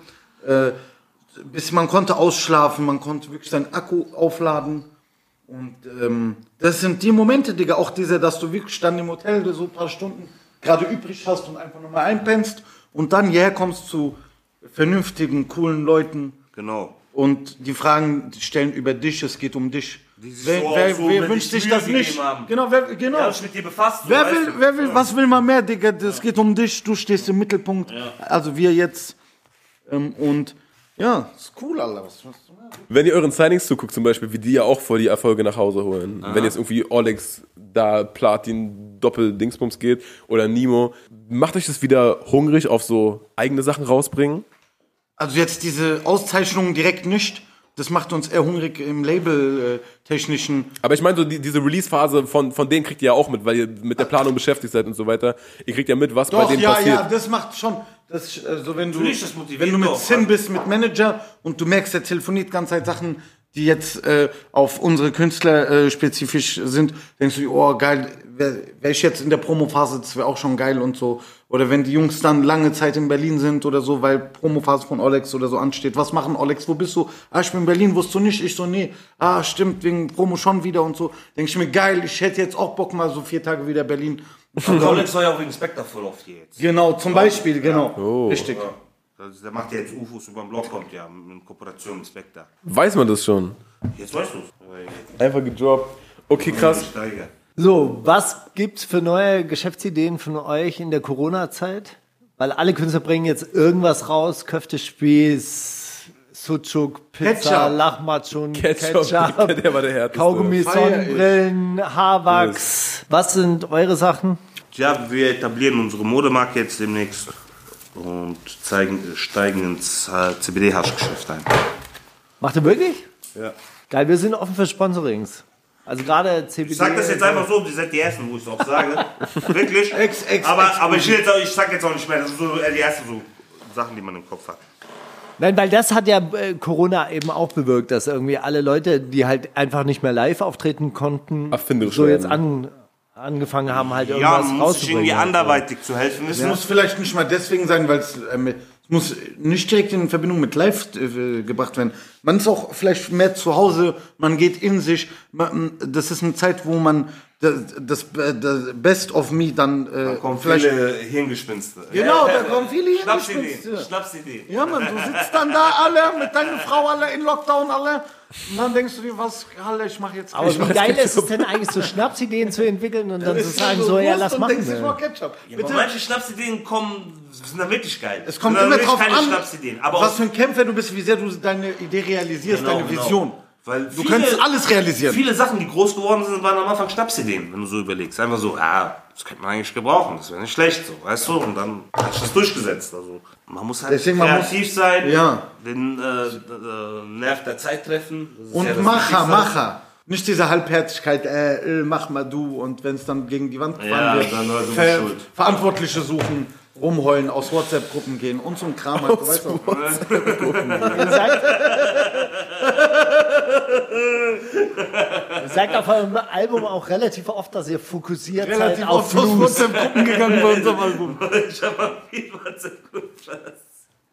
Äh, bis man konnte ausschlafen, man konnte wirklich seinen Akku aufladen. Und ähm, das sind die Momente, Digga, auch diese, dass du wirklich dann im Hotel so ein paar Stunden gerade übrig hast und einfach nochmal einpennst und dann hierher kommst zu vernünftigen, coolen Leuten Genau. und die Fragen stellen über dich, es geht um dich. Wer, so wer, so wer wünscht sich das nicht? haben. Genau, wer, genau. Ja, sich mit dir befasst. so, wer will, wer will, was will man mehr, Digga? Es geht um dich, du stehst im Mittelpunkt. Also wir jetzt. Ähm, und ja, ist cool, Alter. Was, was, Wenn ihr euren Signings zuguckt, zum Beispiel, wie die ja auch voll die Erfolge nach Hause holen. Wenn jetzt irgendwie Olex da Platin Doppel-Dingsbums geht oder Nemo, macht euch das wieder hungrig auf so eigene Sachen rausbringen? also jetzt diese Auszeichnungen direkt nicht. Das macht uns eher hungrig im Label-technischen. Aber ich meine, so die, diese Release-Phase von, von denen kriegt ihr ja auch mit, weil ihr mit der Planung beschäftigt seid und so weiter. Ihr kriegt ja mit, was bei Doch, denen ja, passiert. ja, das macht schon. Das, also wenn du, Natürlich, das wenn du mit. Sim bist, mit Manager und du merkst, er telefoniert ganze Zeit Sachen, die jetzt äh, auf unsere Künstler äh, spezifisch sind, denkst du, oh geil, wäre wär ich jetzt in der Promophase, das wäre auch schon geil und so. Oder wenn die Jungs dann lange Zeit in Berlin sind oder so, weil Promophase von Olex oder so ansteht. Was machen Olex? Wo bist du? Ah, ich bin in Berlin, wusstest du nicht? Ich so, nee. Ah, stimmt, wegen Promo schon wieder und so. Denk ich mir, geil, ich hätte jetzt auch Bock mal so vier Tage wieder Berlin. Und Rolex war ja auch wegen Spectre voll oft hier jetzt. Genau, zum Beispiel, genau. Richtig. Also, der macht ja jetzt UFOs über den Blog, kommt ja in Kooperation mit Spectre. Weiß man das schon? Jetzt weißt du es. Einfach gedroppt. Okay, krass. So, was gibt's für neue Geschäftsideen von euch in der Corona-Zeit? Weil alle Künstler bringen jetzt irgendwas raus, Köftespieß, Sucuk, Pizza. Lachmatschun, Ketchup, Ketchup, (laughs) der war der härteste. Kaugummi, Sonnenbrillen, Haarwachs. Was sind eure Sachen? Ja, wir etablieren unsere Modemarke jetzt demnächst und zeigen, steigen ins äh, CBD-Haschgeschäft ein. Macht ihr wirklich? Ja. Geil, wir sind offen für Sponsorings. Also gerade CBD. Ich sag das jetzt einfach so, ihr seid die Ersten, wo ich es auch sage. (laughs) Wirklich. Ex- ex- aber exklusiv. aber ich, jetzt auch, ich sag jetzt auch nicht mehr, das sind so eher die ersten so Sachen, die man im Kopf hat. Nein, weil das hat ja äh, Corona eben auch bewirkt, dass irgendwie alle Leute, die halt einfach nicht mehr live auftreten konnten, Erfinderisch so jetzt werden. an, angefangen haben, halt Ja, irgendwas man muss irgendwie rauszubringen. anderweitig zu helfen Es wissen. muss vielleicht nicht mal deswegen sein, weil es ähm, muss nicht direkt in Verbindung mit Live äh, gebracht werden. Man ist auch vielleicht mehr zu Hause, man geht in sich. Man, das ist eine Zeit, wo man das, das, das Best of Me dann äh, Kommen vielleicht. viele Hirngespinste. Genau, da kommen viele Schnapsideen. Hirngespinste. Schnapsideen. Ja, Mann, du sitzt dann da alle mit deiner Frau alle in Lockdown alle. Und dann denkst du dir, was, Alter, ich mach jetzt Aber wie geil ist es denn eigentlich, so Schnapsideen zu entwickeln und dann zu sagen, so, ja, lass machen. Denkst, Ketchup. Aber Bitte. manche Schnapsideen kommen, sind dann wirklich geil. Es kommt immer drauf keine an, Schnapsideen. Aber was für ein Kämpfer du bist, wie sehr du deine Idee realisierst, Genau, deine genau. Weil Du viele- könntest alles realisieren. Viele Sachen, die groß geworden sind, waren am Anfang Schnapsideen, wenn du so überlegst. Einfach so, ah, das könnte man eigentlich gebrauchen, das wäre nicht schlecht, so, weißt du? Und dann hat sich das durchgesetzt. Also, man muss halt Deswegen, man kreativ sein, Ja. den äh, äh, Nerv der Zeit treffen. Ja Und das Macher. Macher. Nicht diese Halbherzigkeit, äh, äh, mach mal du und wenn es dann gegen die Wand Ja, wird, dann du Ver schuld. Verantwortliche suchen, rumheulen, aus WhatsApp-Gruppen gehen und so ein Kram. Halt, du weißt auch. (laughs) Ihr sagt, auf eurem Album auch relativ oft, dass ihr fokussiert Relativ seid auf oft aus Blues. WhatsApp-Gruppen gegangen bei unserem Album. (laughs) Ich habe mal viel WhatsApp-Gruppen.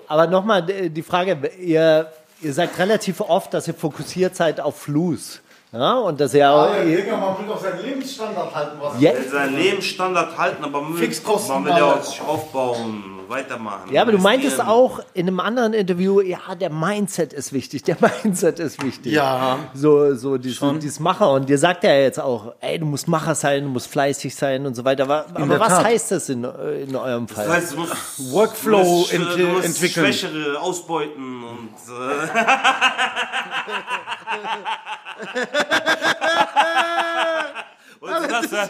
Aber nochmal äh, die Frage, ihr, ihr sagt relativ oft, dass ihr fokussiert seid auf Fluss. Ja, und dass ihr auch... ihr, Digga, man will doch seinen Lebensstandard halten. Was ja, Seinen Lebensstandard halten, aber man will, Fixkosten man will ja auch sich aufbauen, weitermachen. ja, aber du meintest auch in einem anderen Interview, ja, der Mindset ist wichtig, der (laughs) Mindset ist wichtig. Ja. So, so dieses, dieses Macher. Und dir sagt er jetzt auch, ey, du musst Macher sein, du musst fleißig sein und so weiter. Aber, aber was Tat. heißt das in, in eurem Fall? Das heißt, du musst Workflow du musst, ent- du musst entwickeln. Schwächere ausbeuten und äh, (laughs) (laughs) und das, das (laughs)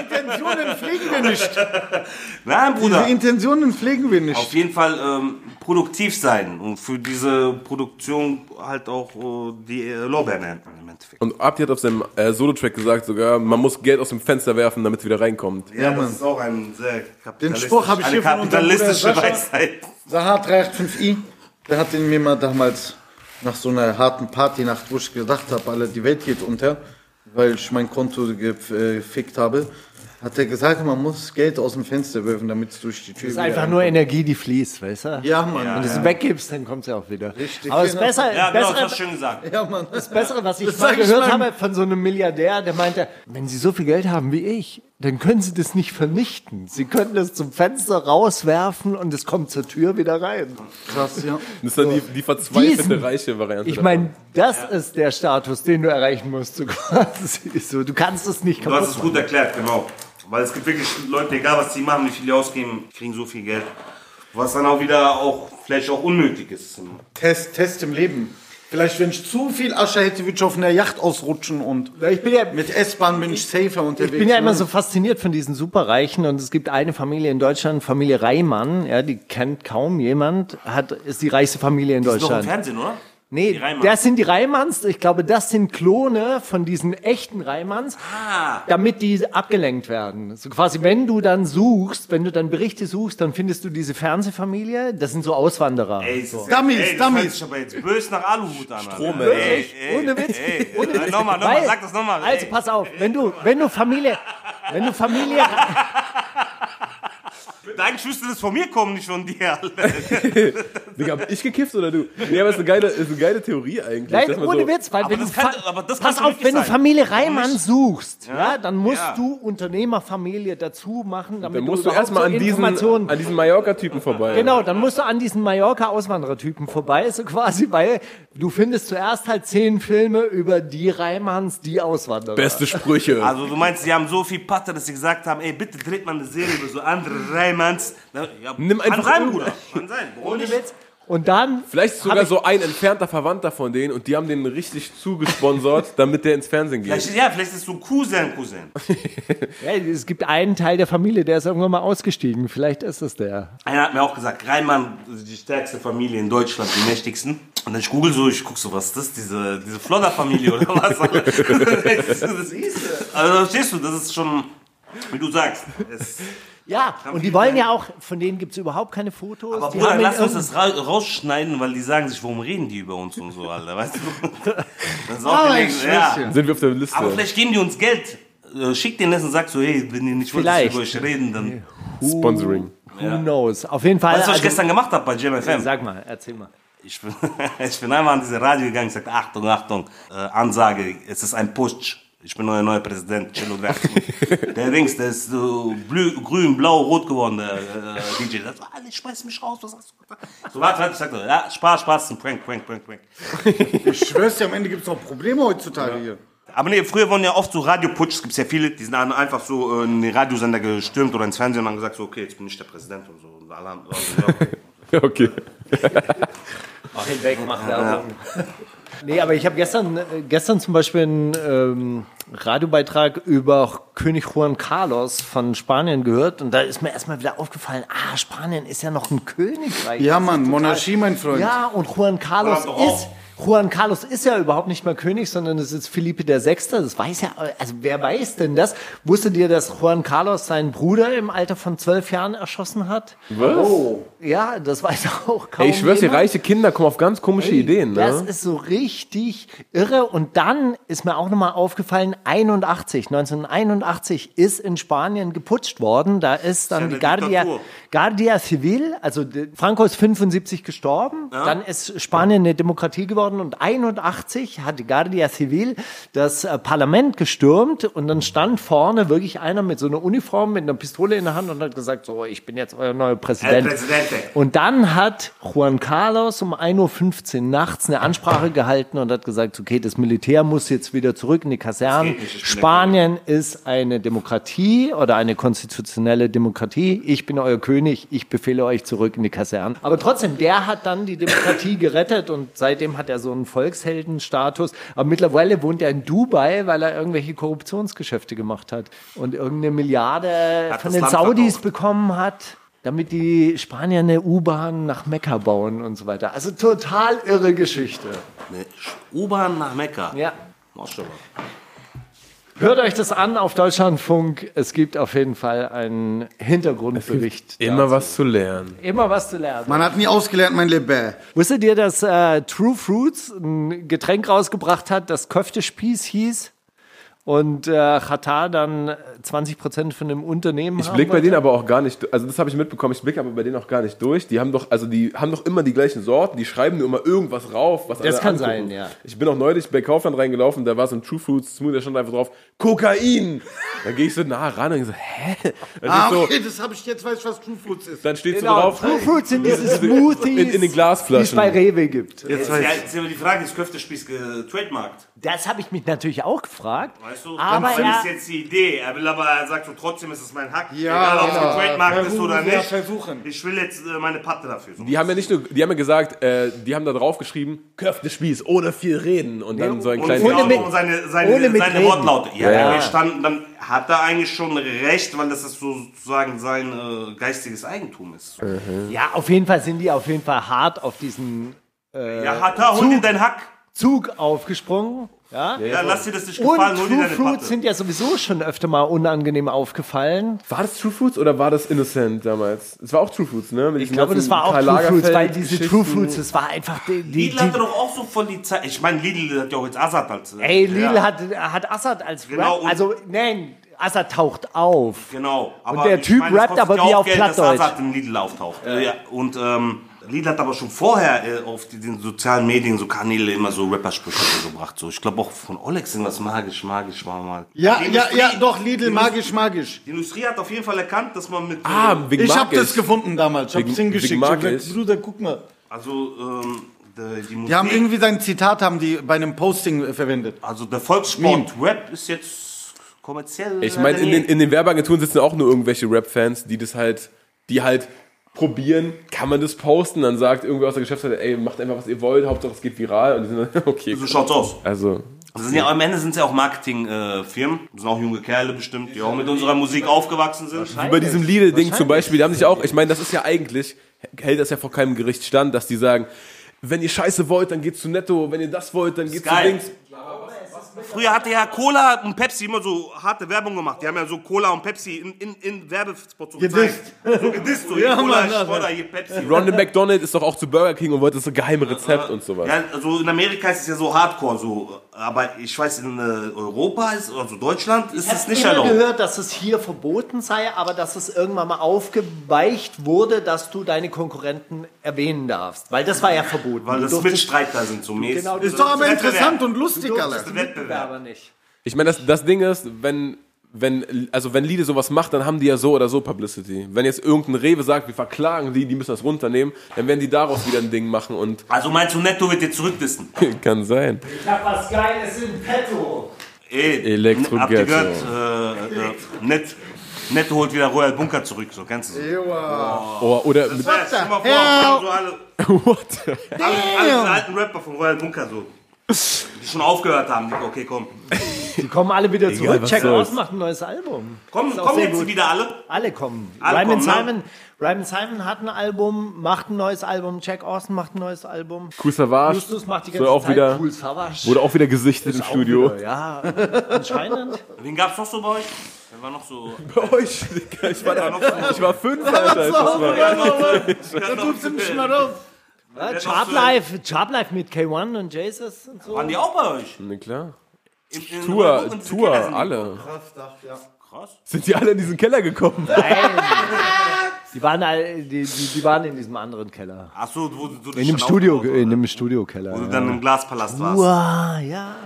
Intentionen pflegen wir nicht. (laughs) Nein, Diese Bruder. Intentionen pflegen wir nicht. Auf jeden Fall ähm, produktiv sein und für diese Produktion halt auch äh, die äh, Lorbeeren ernten im Endeffekt. Und Abdi hat auf seinem äh, Solo-Track gesagt sogar, man muss Geld aus dem Fenster werfen, damit es wieder reinkommt. Ja, Mann. das ist auch ein sehr kapitalistisch, Spruch habe ich eine hier von unserem Bruder kapitalistische. Weisheit. Saha 385i, der hat den mir mal damals nach so einer harten Partynacht, wo ich gedacht habe, alle, die Welt geht unter, weil ich mein Konto gefickt habe, hat er gesagt, man muss Geld aus dem Fenster werfen, damit es durch die Tür Das ist einfach nur Energie, die fließt, weißt du? Ja, Mann. Wenn du es weggibst, dann kommt es ja auch wieder. Richtig, Aber das genau. Bessere, Ja, genau, das bessere, hast du schön gesagt. Ja, Mann. das Bessere, was ich Das mal sag ich gehört meinem- habe von so einem Milliardär, der meinte, wenn Sie so viel Geld haben wie ich, dann können Sie das nicht vernichten. Sie könnten es zum Fenster rauswerfen und es kommt zur Tür wieder rein. Krass, ja. Das ist dann die, die verzweifelte Diesen- reiche Variante. Ich meine, das ist der Status, den du erreichen musst. So (laughs) quasi. So, du kannst es nicht Du hast kaputt es machen. gut erklärt, genau. Weil es gibt wirklich Leute, egal was sie machen, wie viel die ausgeben, kriegen so viel Geld. Was dann auch wieder auch vielleicht auch unnötig ist. Test, Test im Leben. Vielleicht, wenn ich zu viel Asche hätte, würde ich auf einer Yacht ausrutschen und Ich bin ja, mit S-Bahn bin ich safer unterwegs. Ich bin ja immer ne? so fasziniert von diesen Superreichen und es gibt eine Familie in Deutschland, Familie Reimann, ja, die kennt kaum jemand, hat, ist die reichste Familie in Das ist doch im Deutschland. Fernsehen, oder? Nee, das sind die Reimanns. Ich glaube, das sind Klone von diesen echten Reimanns, Ah. damit die abgelenkt werden. So quasi, wenn du dann suchst, wenn du dann Berichte suchst, dann findest du diese Fernsehfamilie, das sind so Auswanderer. Ey, so. Dummies, ey, Dummies. aber jetzt böse nach Aluhut an. Strom, Wirklich? Ohne Witz. Ohne Witz. Nochmal, nochmal, sag das nochmal. Also ey. pass auf, wenn du, wenn du Familie, wenn du Familie, Eigentlich müsste das von mir kommen, nicht von dir. (laughs) Digga, hab ich gekifft oder du? Nee, aber ist eine geile, ist eine geile Theorie eigentlich. Nein, ohne so, Witz, weil Aber wenn das du kann- aber das pass auf, wenn du. Familie Reimann nicht? suchst, ja, dann musst Ja. du Unternehmerfamilie dazu machen, damit Dann musst du du erstmal an diesen, Informationen an diesen Mallorca-Typen vorbei. Genau, dann musst du an diesen Mallorca-Auswanderertypen vorbei, so quasi, weil du findest zuerst halt zehn Filme über die Reimanns, die Auswanderer. Beste Sprüche. Also du meinst, sie haben so viel Patte, dass sie gesagt haben, ey, bitte dreht mal eine Serie über so andere Reimanns. Ja, Nimm kann einfach sein, irgend- Bruder. Kann sein. Ohne? Witz. Und dann Vielleicht ist sogar so ein entfernter Verwandter von denen und die haben den richtig zugesponsert, (laughs) damit der ins Fernsehen geht. Vielleicht, ja, vielleicht ist es so Cousin, Cousin. (laughs) ja, es gibt einen Teil der Familie, der ist irgendwann mal ausgestiegen. Vielleicht ist es der. Einer hat mir auch gesagt, Reimann, die stärkste Familie in Deutschland, die mächtigsten. Und dann ich google so, ich guck so, was ist das, diese, diese Flodder-Familie oder was? (laughs) das, das hieß, also verstehst du, das ist schon, wie du sagst. Es, Ja, und die wollen ja auch, von denen gibt es überhaupt keine Fotos. aber die Bruder, lass uns das ra rausschneiden, weil die sagen sich, warum reden die über uns und so, Alter, weißt du? (laughs) Das ist auch ich ja. Sind wir auf der Liste. Aber vielleicht geben die uns Geld, Äh, schick den das und sag so, hey, wenn ihr nicht wollt, dass wir Vielleicht. über euch reden, dann. Sponsoring. Who knows? Auf jeden Fall. Weißt du, was ich also- gestern gemacht habe bei JMFM? Sag mal, erzähl mal. Ich bin, (laughs) ich bin einmal an diese Radio gegangen, ich sagte, Achtung, Achtung, äh, Ansage, es ist ein Putsch. Ich bin euer neuer Präsident, Cello der Dings, der ist so blü, grün, blau, rot geworden, der äh, DJ. Der so, ah, ich schmeiß mich raus, was hast du? So, warte, warte, ich sagte, ja, Spaß, Spaß, ein Prank, Prank, Prank, Prank. Ich schwör's dir, am Ende gibt's noch Probleme heutzutage hier. Aber nee, früher waren ja oft so Radioputschs, gibt's ja viele, die sind dann einfach so äh, in den Radiosender gestürmt oder ins Fernsehen und haben gesagt, so, okay, jetzt bin ich der Präsident und so. Und alle haben, (laughs) also, ja. Okay. Hinweg, mach Werbung. Nee, aber ich habe gestern, äh, gestern zum Beispiel einen ähm, Radiobeitrag über König Juan Carlos von Spanien gehört und da ist mir erstmal wieder aufgefallen, ah, Spanien ist ja noch ein Königreich. Ja, Mann, total- Monarchie, mein Freund. Ja, und Juan Carlos ist. Juan Carlos ist ja überhaupt nicht mehr König, sondern es ist Felipe der Sechste. Das weiß ja, also wer weiß denn das? Wusstet ihr, dass Juan Carlos seinen Bruder im Alter von zwölf Jahren erschossen hat? Was? Ja, das weiß auch kaum Ey, ich schwör's dir, reiche Kinder kommen auf ganz komische Ideen, Das ne? ist so richtig irre. Und dann ist mir auch nochmal aufgefallen, 81, 1981 ist in Spanien geputscht worden. Da ist dann ja die Guardia, Diktatur. Guardia Civil, also Franco ist 75 gestorben. Dann ist Spanien eine Demokratie geworden und 81 hat die Guardia Civil das äh, Parlament gestürmt und dann stand vorne wirklich einer mit so einer Uniform, mit einer Pistole in der Hand und hat gesagt, so, ich bin jetzt euer neuer Präsident. Und dann hat Juan Carlos um 1.15 Uhr nachts eine Ansprache gehalten und hat gesagt, okay, das Militär muss jetzt wieder zurück in die Kasernen. Spanien ist eine Demokratie oder eine konstitutionelle Demokratie. Ich bin euer König, ich befehle euch zurück in die Kasernen. Aber trotzdem, der hat dann die Demokratie gerettet und seitdem hat er so einen Volksheldenstatus. Aber mittlerweile wohnt er in Dubai, weil er irgendwelche Korruptionsgeschäfte gemacht hat und irgendeine Milliarde Hat von den Land Saudis verkauft. bekommen hat damit die Spanier eine U-Bahn nach Mekka bauen und so weiter. Also total irre Geschichte. Eine U-Bahn nach Mekka. Ja. Maschallah. Hört euch das an auf Deutschlandfunk. Es gibt auf jeden Fall einen Hintergrundbericht. Immer was zu lernen. Immer was zu lernen. Man hat nie ausgelernt, mein Lieber. Wusstet ihr, dass äh, True Fruits ein Getränk rausgebracht hat, das Köftespieß hieß? Und äh, Qatar dann 20% von dem Unternehmen Ich haben blick bei denen aber auch gar nicht, also das habe ich mitbekommen, ich blicke aber bei denen auch gar nicht durch. Die haben doch, also die haben doch immer die gleichen Sorten, die schreiben nur immer irgendwas rauf, was Das alle kann angucken. sein, ja. Ich bin auch neulich bei Kaufland reingelaufen, da war so ein True Fruits Smoothie, da stand einfach drauf, Kokain! Da gehe ich so nah ran und so, hä? Dann, Ah, so, okay, das habe ich jetzt, weiß ich, was True Foods ist. dann steht Genau, so drauf, True Fruits sind diese Smoothies, in, in den die es Glasflaschen. bei Rewe gibt. Jetzt, ja, jetzt ist aber die Frage, ist Köftespieß getrademarkt? Das habe ich mich natürlich auch gefragt. Weißt du? Aber das er, ist jetzt die Idee. Er will aber, er sagt so, trotzdem ist es mein Hack. Ja, Egal, ob es genau. getrademarkt ist Versuchen oder nicht. versuchen. Ich will jetzt äh, meine Patte dafür. So. Die haben ja nicht nur, die haben ja gesagt, äh, die haben da drauf geschrieben, Köftespieß, ohne viel reden. Und dann so ein kleines... ohne mit- und seine, seine, ohne mit seine. Wortlaute. Ja, Ja. ja. gestanden, dann hat er eigentlich schon recht, weil das ist sozusagen sein äh, geistiges Eigentum ist. ja, auf jeden Fall sind die auf jeden Fall hart auf diesen ja, hat er, hol dir deinen Hack. Zug aufgesprungen. Ja? Ja, lass dir das nicht Und gefallen, dir True Fruits sind ja sowieso schon öfter mal unangenehm aufgefallen. War das True Foods oder war das Innocent damals? Es war auch True Foods, ne? Mit Ich glaube, das war auch Karl True Fruits, weil diese. True Fruits, das war einfach die. die, Lidl hatte doch auch so voll die Zeit. Ich meine, Lidl hat ja auch jetzt Assad als. äh, ey, Lidl ja, hat, hat Assad als Genau, Rap. und- Also, nein, Assad taucht auf. Genau. Aber der ich Typ meine, rappt aber ja wie auf Geld, dass Plattdeutsch. Assad im Lidl auftaucht. Ja. Und ähm, Lidl hat aber schon vorher äh, auf die, den sozialen Medien so Kanäle immer so Rappersprüche gebracht. So, ich glaube auch von Olex irgendwas magisch, magisch war mal. Ja, Die ja, Industrie- ja, doch, Lidl, magisch, magisch. Die Industrie hat auf jeden Fall erkannt, dass man mit. Ah, äh, wegen Ich habe das gefunden damals. Ich habe es hingeschickt. gesagt, Bruder, guck mal. also, ähm, die, die Musik. Die haben irgendwie sein Zitat haben die bei einem Posting äh, verwendet. also, der Volkssport Rap ist jetzt kommerziell. Ich meine, in den, in den Werbeagenturen sitzen auch nur irgendwelche Rap-Fans, die das halt, die halt probieren, kann man das posten, dann sagt irgendwer aus der Geschäftsleitung, ey, macht einfach, was ihr wollt, Hauptsache es geht viral. Und die sind dann, (laughs) okay. so schaut's aus. Also, Das sind ja, am Ende sind es ja auch Marketingfirmen. das sind auch junge Kerle bestimmt, die auch mit unserer Musik aufgewachsen sind. wie bei diesem Lidl-Ding zum Beispiel, die haben sich auch, ich meine, das ist ja eigentlich, hält das ja vor keinem Gericht stand, dass die sagen, wenn ihr Scheiße wollt, dann geht zu Netto, wenn ihr das wollt, dann geht zu geil. Früher hatte ja Cola und Pepsi immer so harte Werbung gemacht. Die haben ja so Cola und Pepsi in, in, in Werbespots so Gedisst. gezeigt. So gedisst. So, (laughs) Ja, hier Cola, Mann, oder hier Pepsi. Ronald McDonald ist doch auch zu Burger King und wollte das so geheime Rezept und sowas. Ja, also in Amerika ist es ja so hardcore, so Aber ich weiß, in äh, Europa, ist, also Deutschland, ist Ich es habe nicht immer erlaubt. gehört, dass es hier verboten sei, aber dass es irgendwann mal aufgeweicht wurde, dass du deine Konkurrenten erwähnen darfst. Weil das war ja verboten. Weil Du das Mitstreiter sind so mäßig. Genau, Ist doch aber interessant und lustig, durftest Alter. die Wettbewerb. Mitbewerber nicht. Ich meine, das, das Ding ist, wenn, wenn, also wenn Lidl sowas macht, dann haben die ja so oder so Publicity. Wenn jetzt irgendein Rewe sagt, wir verklagen die, die müssen das runternehmen, dann werden die daraus wieder ein Ding machen und (laughs) Also meinst du, Netto wird dir zurückdissen? (laughs) kann sein. Ich hab was Geiles im Petto. Ey, Elektro habt ihr gehört, äh, äh, Net, Netto holt wieder Royal Bunker zurück, so kennst du es? Oh, oder mit, Das stell mal vor, hell? so alle, (laughs) what? alle, alle alten Rapper von Royal Bunker so, die schon aufgehört haben, die, okay, komm. Die kommen alle wieder zurück. was Check aus macht ein neues Album. Komm, Ist kommen jetzt gut. wieder alle? Alle kommen. Alle Ryman, kommen, ne? Simon, Ryman Simon hat ein Album, macht ein neues Album. Jack Austin macht ein neues Album. Cool Savage Justus macht die ganze auch Zeit wieder, Cool Savage. wurde auch wieder gesichtet im Auch Studio. wieder, Ja, (laughs) anscheinend. Wen gab's noch so bei euch? Wer war noch so? Bei euch, ich war, war so? ich war fünf, Alter. das war. So? Wer noch so? Ja, noch Sharp so- Life, Sharp Life mit K1 und Jesus und so. Waren die auch bei euch? Na klar. In, in Tour, Tour, Keller sind die alle. gekommen. Krass. Sind die alle in diesen Keller gekommen? Die waren, all- die, die, die waren in diesem anderen Keller. Ach so, wo du In dem Studio, in dem Studiokeller. Wo du Ja. dann im Glaspalast warst. Uah, ja.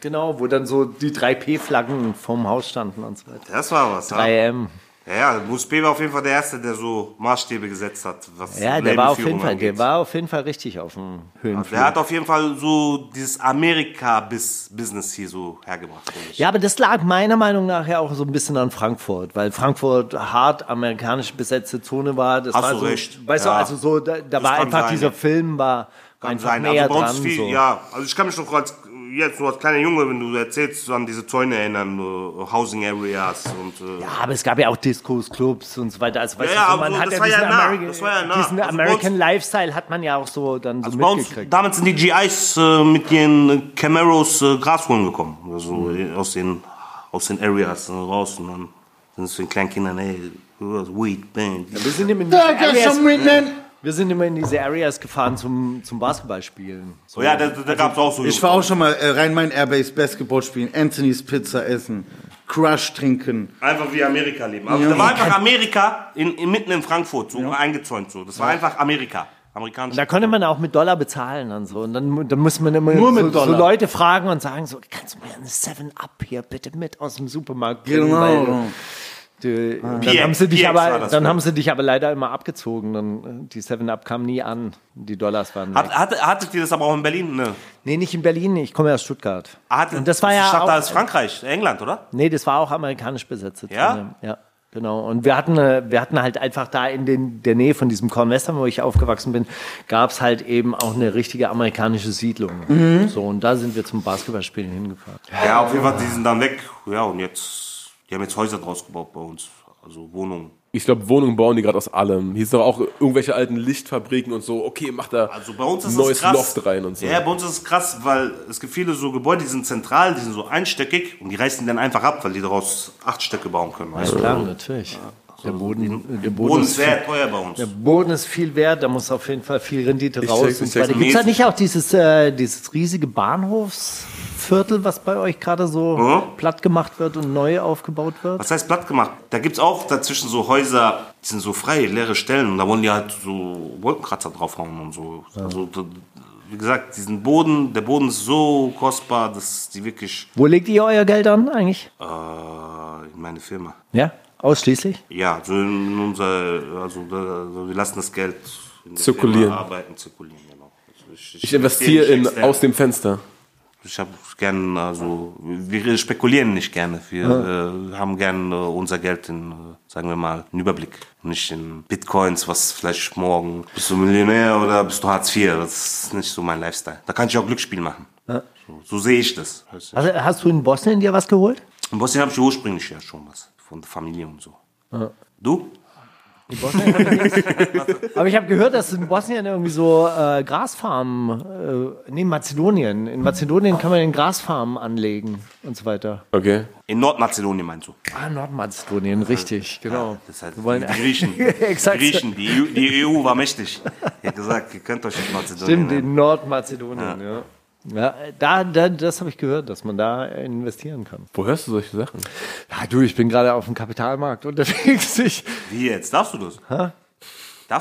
Genau, wo dann so die 3P-Flaggen vorm Haus standen und so weiter. Das war was. Ja, 3M. ja, ja P war auf jeden Fall der Erste, der so Maßstäbe gesetzt hat. Was Ja, der war auf jeden Fall, der war auf jeden Fall richtig auf dem Höhenflug. Der hat auf jeden Fall so dieses Amerika-Business hier so hergebracht. Ja, aber das lag meiner Meinung nach ja auch so ein bisschen an Frankfurt, weil Frankfurt hart amerikanisch besetzte Zone war. Das Hast war du so, recht. Weißt Ja. du, also so, da, da war einfach sein, dieser ja. Film war Kann einfach sein. näher Also dran. viel, so. ja, also ich kann mich noch als jetzt nur als kleiner Junge, wenn du erzählst, so an diese Zäune erinnern, äh, Housing Areas und äh, Ja, aber es gab ja auch Discos, Clubs und so weiter. Also, weißt Ja, ja, du, so, aber man so, hat ja ja diesen, nah, Ameri ja nah. diesen Also American uns- Lifestyle hat man ja auch so dann so Also bei uns, mitgekriegt. damals sind die GIs äh, mit äh, Camaros äh, Gras holen gekommen. Also Mhm. äh, aus den aus den Areas äh, raus und dann sind es den kleinen Kindern, ey, Weed, Band. Wir sind immer in diese Areas, wir sind immer in diese Areas gefahren zum, zum Basketballspielen. So. So, ja, da, da gab es auch so. Ich war auch schon mal äh, Rhein-Main Airbase Basketball spielen, Anthony's Pizza essen, Crush trinken. Einfach wie Amerika leben. Also, da war einfach Amerika in, in, mitten in Frankfurt, so eingezäunt. So. Das war einfach Amerika. Amerikanisch. Da konnte man auch mit Dollar bezahlen und so. Und dann, dann muss man immer Nur mit so, so Dollar. Leute fragen und sagen so, kannst du mir eine 7-Up hier bitte mit aus dem Supermarkt bringen? Genau. Weil, die, dann, PX haben sie dich PX aber, dann haben sie dich aber leider immer abgezogen. Dann, äh, die 7-Up kam nie an. Die Dollars waren. Hat, hatte, hattet ihr das aber auch in Berlin? Ne. Nee, nicht in Berlin, ich komme ja aus Stuttgart. Hatte, und das war ja dachte, auch, da ist Frankreich, England, oder? Nee, das war auch amerikanisch besetzte Ja? Ja, genau. Und wir hatten, äh, wir hatten halt einfach da in den, der Nähe von diesem Cornwestern, wo ich aufgewachsen bin, gab es halt eben auch eine richtige amerikanische Siedlung. Mhm. So, und da sind wir zum Basketballspielen hingefahren. Ja, auf jeden Fall, die sind dann weg. Ja, und jetzt, die haben jetzt Häuser draus gebaut bei uns. Also Wohnungen. Ich glaube, Wohnungen bauen die gerade aus allem. Hier ist doch auch irgendwelche alten Lichtfabriken und so. Okay, mach da Also bei uns ist neues es krass. Loft rein und so. Ja, bei uns ist es krass, weil es gibt viele so Gebäude, die sind zentral, die sind so einstöckig und die reißen dann einfach ab, weil die daraus acht Stöcke bauen können. Du? Klar, natürlich. Der Boden, der Boden, Boden ist sehr teuer bei uns. Der Boden ist viel wert, da muss auf jeden Fall viel Rendite Ich raus. Gibt es da nicht auch dieses, äh, dieses riesige Bahnhofsviertel, was bei euch gerade so Mhm. platt gemacht wird und neu aufgebaut wird? Was heißt platt gemacht? Da gibt es auch dazwischen so Häuser, die sind so frei, leere Stellen und da wollen die halt so Wolkenkratzer draufhauen und so. Also, da- wie gesagt, diesen Boden, der Boden ist so kostbar, dass die wirklich Wo legt ihr euer Geld an eigentlich? äh, in meine Firma. Ja, ausschließlich? Ja, so in unser, also, da, also wir lassen das Geld in Zirkulieren. Firma arbeiten, zirkulieren, genau. Also Ich investiere in, extern. aus dem Fenster. Ich habe gern, also wir spekulieren nicht gerne. Wir äh, haben gern äh, unser Geld in, äh, sagen wir mal, einen Überblick. Nicht in Bitcoins, was vielleicht morgen bist du Millionär oder bist du Hartz IV. Das ist nicht so mein Lifestyle. Da kann ich auch Glücksspiel machen. So, so sehe ich das. Also, hast du in Bosnien dir was geholt? In Bosnien habe ich ursprünglich ja schon was von der Familie und so. Du? (laughs) Aber ich habe gehört, dass in Bosnien irgendwie so äh, Grasfarmen, äh, nee, Mazedonien. In Mazedonien kann man in Grasfarmen anlegen und so weiter. Okay. In Nordmazedonien meinst du? Ah, Nordmazedonien, richtig, genau. Das ist halt Wir wollen- die Griechen. Exakt. Die Griechen, (laughs) die EU, die EU war mächtig. Die hat gesagt, ihr könnt euch nicht Mazedonien Stimmt, in Nordmazedonien, ja. Ja, da, da, das habe ich gehört, dass man da investieren kann. Wo hörst du solche Sachen? Ja, du, ich bin gerade auf dem Kapitalmarkt (laughs) unterwegs. Ich, Wie jetzt? Darfst du das? Darfst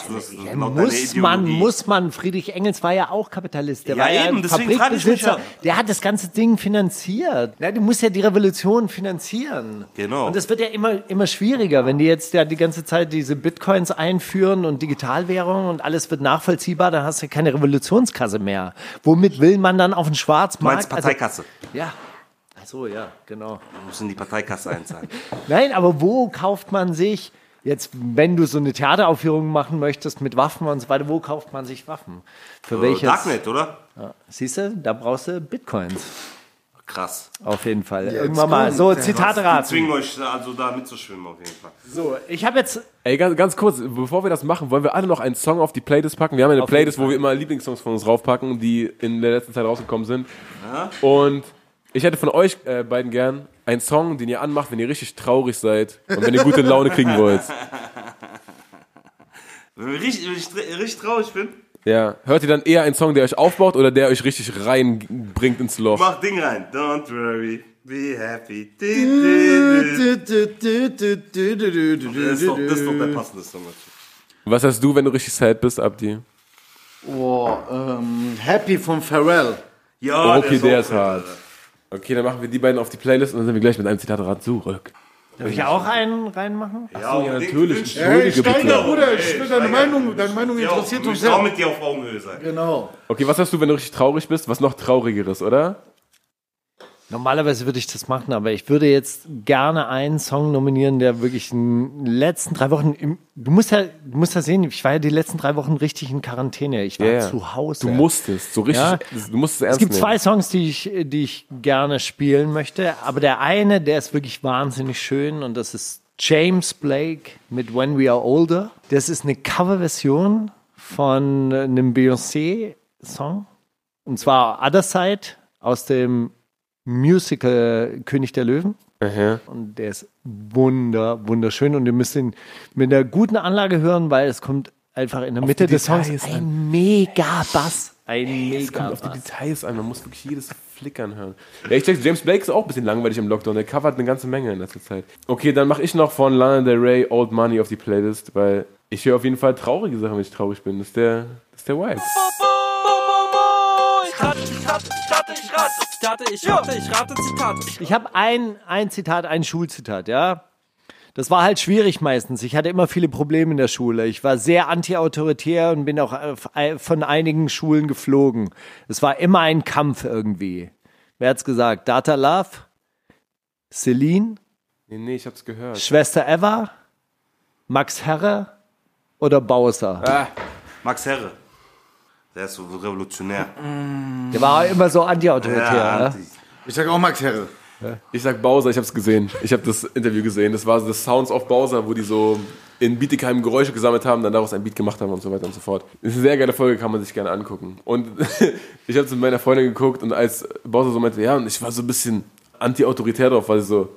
du das? Ja, laut deiner muss man, muss man. Friedrich Engels war ja auch Kapitalist. Der Ja, war ja eben, deswegen ich mich Fabrikbesitzer. ja. Der hat das ganze Ding finanziert. Ja, du musst ja die Revolution finanzieren. Genau. Und das wird ja immer, immer schwieriger, wenn die jetzt ja die ganze Zeit diese Bitcoins einführen und Digitalwährungen und alles wird nachvollziehbar, dann hast du keine Revolutionskasse mehr. Womit will man dann auf den Du Schwarzmarkt? meinst Parteikasse. Also, ja. Ach so, ja, genau. Du musst in die Parteikasse einzahlen. (laughs) Nein, aber wo kauft man sich jetzt, wenn du so eine Theateraufführung machen möchtest mit Waffen und so weiter, wo kauft man sich Waffen? Für Äh, welches? Darknet, oder? Siehst du, da brauchst du Bitcoins. Krass. Auf jeden Fall. Irgendwann mal. So, Zitate Die raten. zwingen euch also da mitzuschwimmen auf jeden Fall. So, ich habe jetzt. Ey, ganz, ganz kurz, bevor wir das machen, wollen wir alle noch einen Song auf die Playlist packen. Wir haben eine Auf Playlist, wo wir immer Lieblingssongs von uns raufpacken, die in der letzten Zeit rausgekommen sind. Und ich hätte von euch äh, beiden gern einen Song, den ihr anmacht, wenn ihr richtig traurig seid und wenn ihr gute Laune kriegen wollt. (laughs) Wenn ich richtig, wenn ich richtig traurig bin, Ja. Hört ihr dann eher einen Song, der euch aufbaut oder der euch richtig reinbringt ins Loch? mach Ding rein. Don't worry, be happy. Das ist doch, das ist doch der passende Song. Was hast du, wenn du richtig sad bist, Abdi? Oh, ähm, Happy von Pharrell. Ja, okay, der ist fett, hart. Alter. Okay, dann machen wir die beiden auf die Playlist und dann sind wir gleich mit einem Zitatrad zurück. Darf ich auch einen reinmachen? Ja, ja, unbedingt. natürlich. Wünsch- Hey, bitte. Bruder, ich will deine. Meinung, deine Meinung Ja, interessiert ich uns will auch sehr. mit dir auf Augenhöhe sein. Genau. Okay, was hast du, wenn du richtig traurig bist? Was noch traurigeres, oder? Normalerweise würde ich das machen, aber ich würde jetzt gerne einen Song nominieren, der wirklich in den letzten drei Wochen. Im, du musst ja, du musst ja sehen, ich war ja die letzten drei Wochen richtig in Quarantäne. Ich war ja. zu Hause. Du musstest, so richtig, Ja. du musst es Es ernst gibt nehmen. zwei Songs, die ich, die ich gerne spielen möchte, aber der eine, der ist wirklich wahnsinnig schön und das ist James Blake mit When We Are Older. Das ist eine Coverversion von einem Beyoncé-Song und zwar Other Side aus dem Musical König der Löwen. Aha. Und der ist wunder, wunderschön. Und ihr müsst ihn mit einer guten Anlage hören, weil es kommt einfach in der Mitte des Songs ein mega Bass. Ein Es mega kommt auf die. Details an, man muss wirklich jedes Flickern hören. Ja, ich check, James Blake ist auch ein bisschen langweilig im Lockdown, der covert eine ganze Menge in letzter Zeit. Okay, dann mache ich noch von Lana Del Rey Old Money auf die Playlist, weil ich höre auf jeden Fall traurige Sachen, wenn ich traurig bin. Das ist der, das ist der Vibe. Zitate, ich rate, ich rate Zitate. Ich habe ein, ein Zitat, ein Schulzitat, ja. Das war halt schwierig meistens. Ich hatte immer viele Probleme in der Schule. Ich war sehr anti-autoritär und bin auch äh, von einigen Schulen geflogen. Es war immer ein Kampf irgendwie. Wer hat's gesagt? Data Love? Celine? Nee, nee, ich hab's gehört. Schwester Eva? Max Herre? Oder Bowser? Ah, Max Herre. Der ist so revolutionär. Der war immer so anti-autoritär. Ja, Ja, die- Ich sag auch Max Herre. ich sag Bowser, ich hab's gesehen. Ich habe das Interview gesehen. Das war das Sounds of Bowser, wo die so in Bietigheim Geräusche gesammelt haben, dann daraus ein Beat gemacht haben und so weiter und so fort. Das ist eine sehr geile Folge, kann man sich gerne angucken. Und (laughs) ich habe es mit meiner Freundin geguckt und als Bowser so meinte, ja, und ich war so ein bisschen anti-autoritär drauf, weil sie so,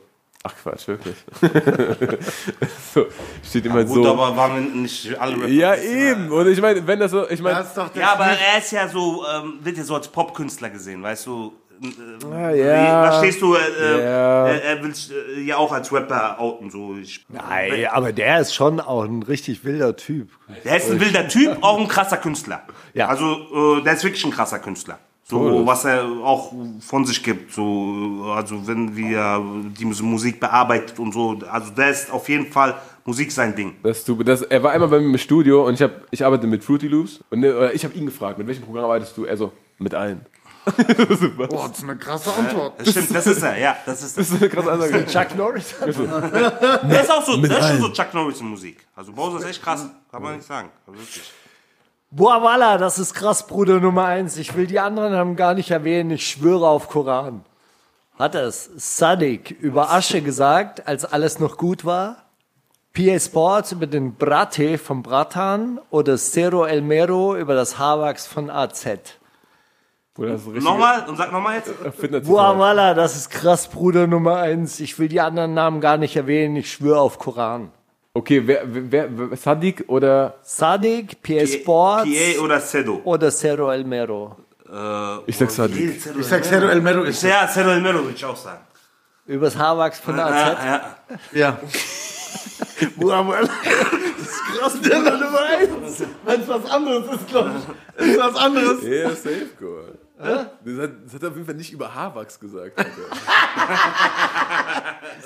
ach Quatsch, wirklich. (laughs) so, steht immer Gut, so. aber waren wir nicht alle Rapper. ja, eben. Und ich meine, wenn das so, ich meine, Das ist doch der Ja, aber er ist ja so, ähm, wird ja so als Popkünstler gesehen, weißt du? Äh, Ah, ja. Verstehst du? Äh, Ja. äh, er will äh, ja auch als Rapper outen. So. Ich, Nein, aber der ist schon auch ein richtig wilder Typ. Der ist ein wilder Typ, auch ein krasser Künstler. Ja. Also, äh, der ist wirklich ein krasser Künstler. So, was er auch von sich gibt. So, also, wenn wir die Musik bearbeitet und so. Also, der ist auf jeden Fall Musik sein Ding. Das, das, er war einmal bei mir im Studio und ich, hab, ich arbeite mit Fruity Loops. Und ne, ich habe ihn gefragt, mit welchem Programm arbeitest du? Er so, mit allen. (laughs) Boah, das ist eine krasse Antwort. Das stimmt, das ist er, ja. Das ist er. Das ist eine krasse Ansage. Chuck Norris? (laughs) Der ist auch so, der ist schon so Chuck Norris in Musik. Also, Bowser ist echt krass. Kann man nicht sagen. Also, wirklich. Boah, Walla, das ist krass, Bruder Nummer eins. Ich will die anderen haben gar nicht erwähnen. Ich schwöre auf Koran. Hat es Sadik über Asche gesagt, als alles noch gut war? PA Sports über den Brate vom Bratan oder Cero Elmero über das Haarwachs von AZ? Bruder, das ist. Nochmal und sag nochmal jetzt. Fitner Boah, Walla, das ist krass, Bruder Nummer eins. Ich will die anderen Namen gar nicht erwähnen. Ich schwöre auf Koran. Okay, wer, wer, wer Sadik oder Sadik, PA Sports PA oder Sedo. oder Cero Elmero? Äh, Ich sag. Yel Cerro Ich sag Cerro El Mero ist Ja, Cerro El Mero würde ich auch sagen. Übers Haarwachs von der AZ. Ja, ja. Ja. (laughs) Muhammad. Das ist krass, der Nummer eins. Wenn es was anderes ist, glaube ich. Ist was anderes. Ja, safe, Goal. Das hat, das hat er auf jeden Fall nicht über Haarwachs gesagt. (laughs)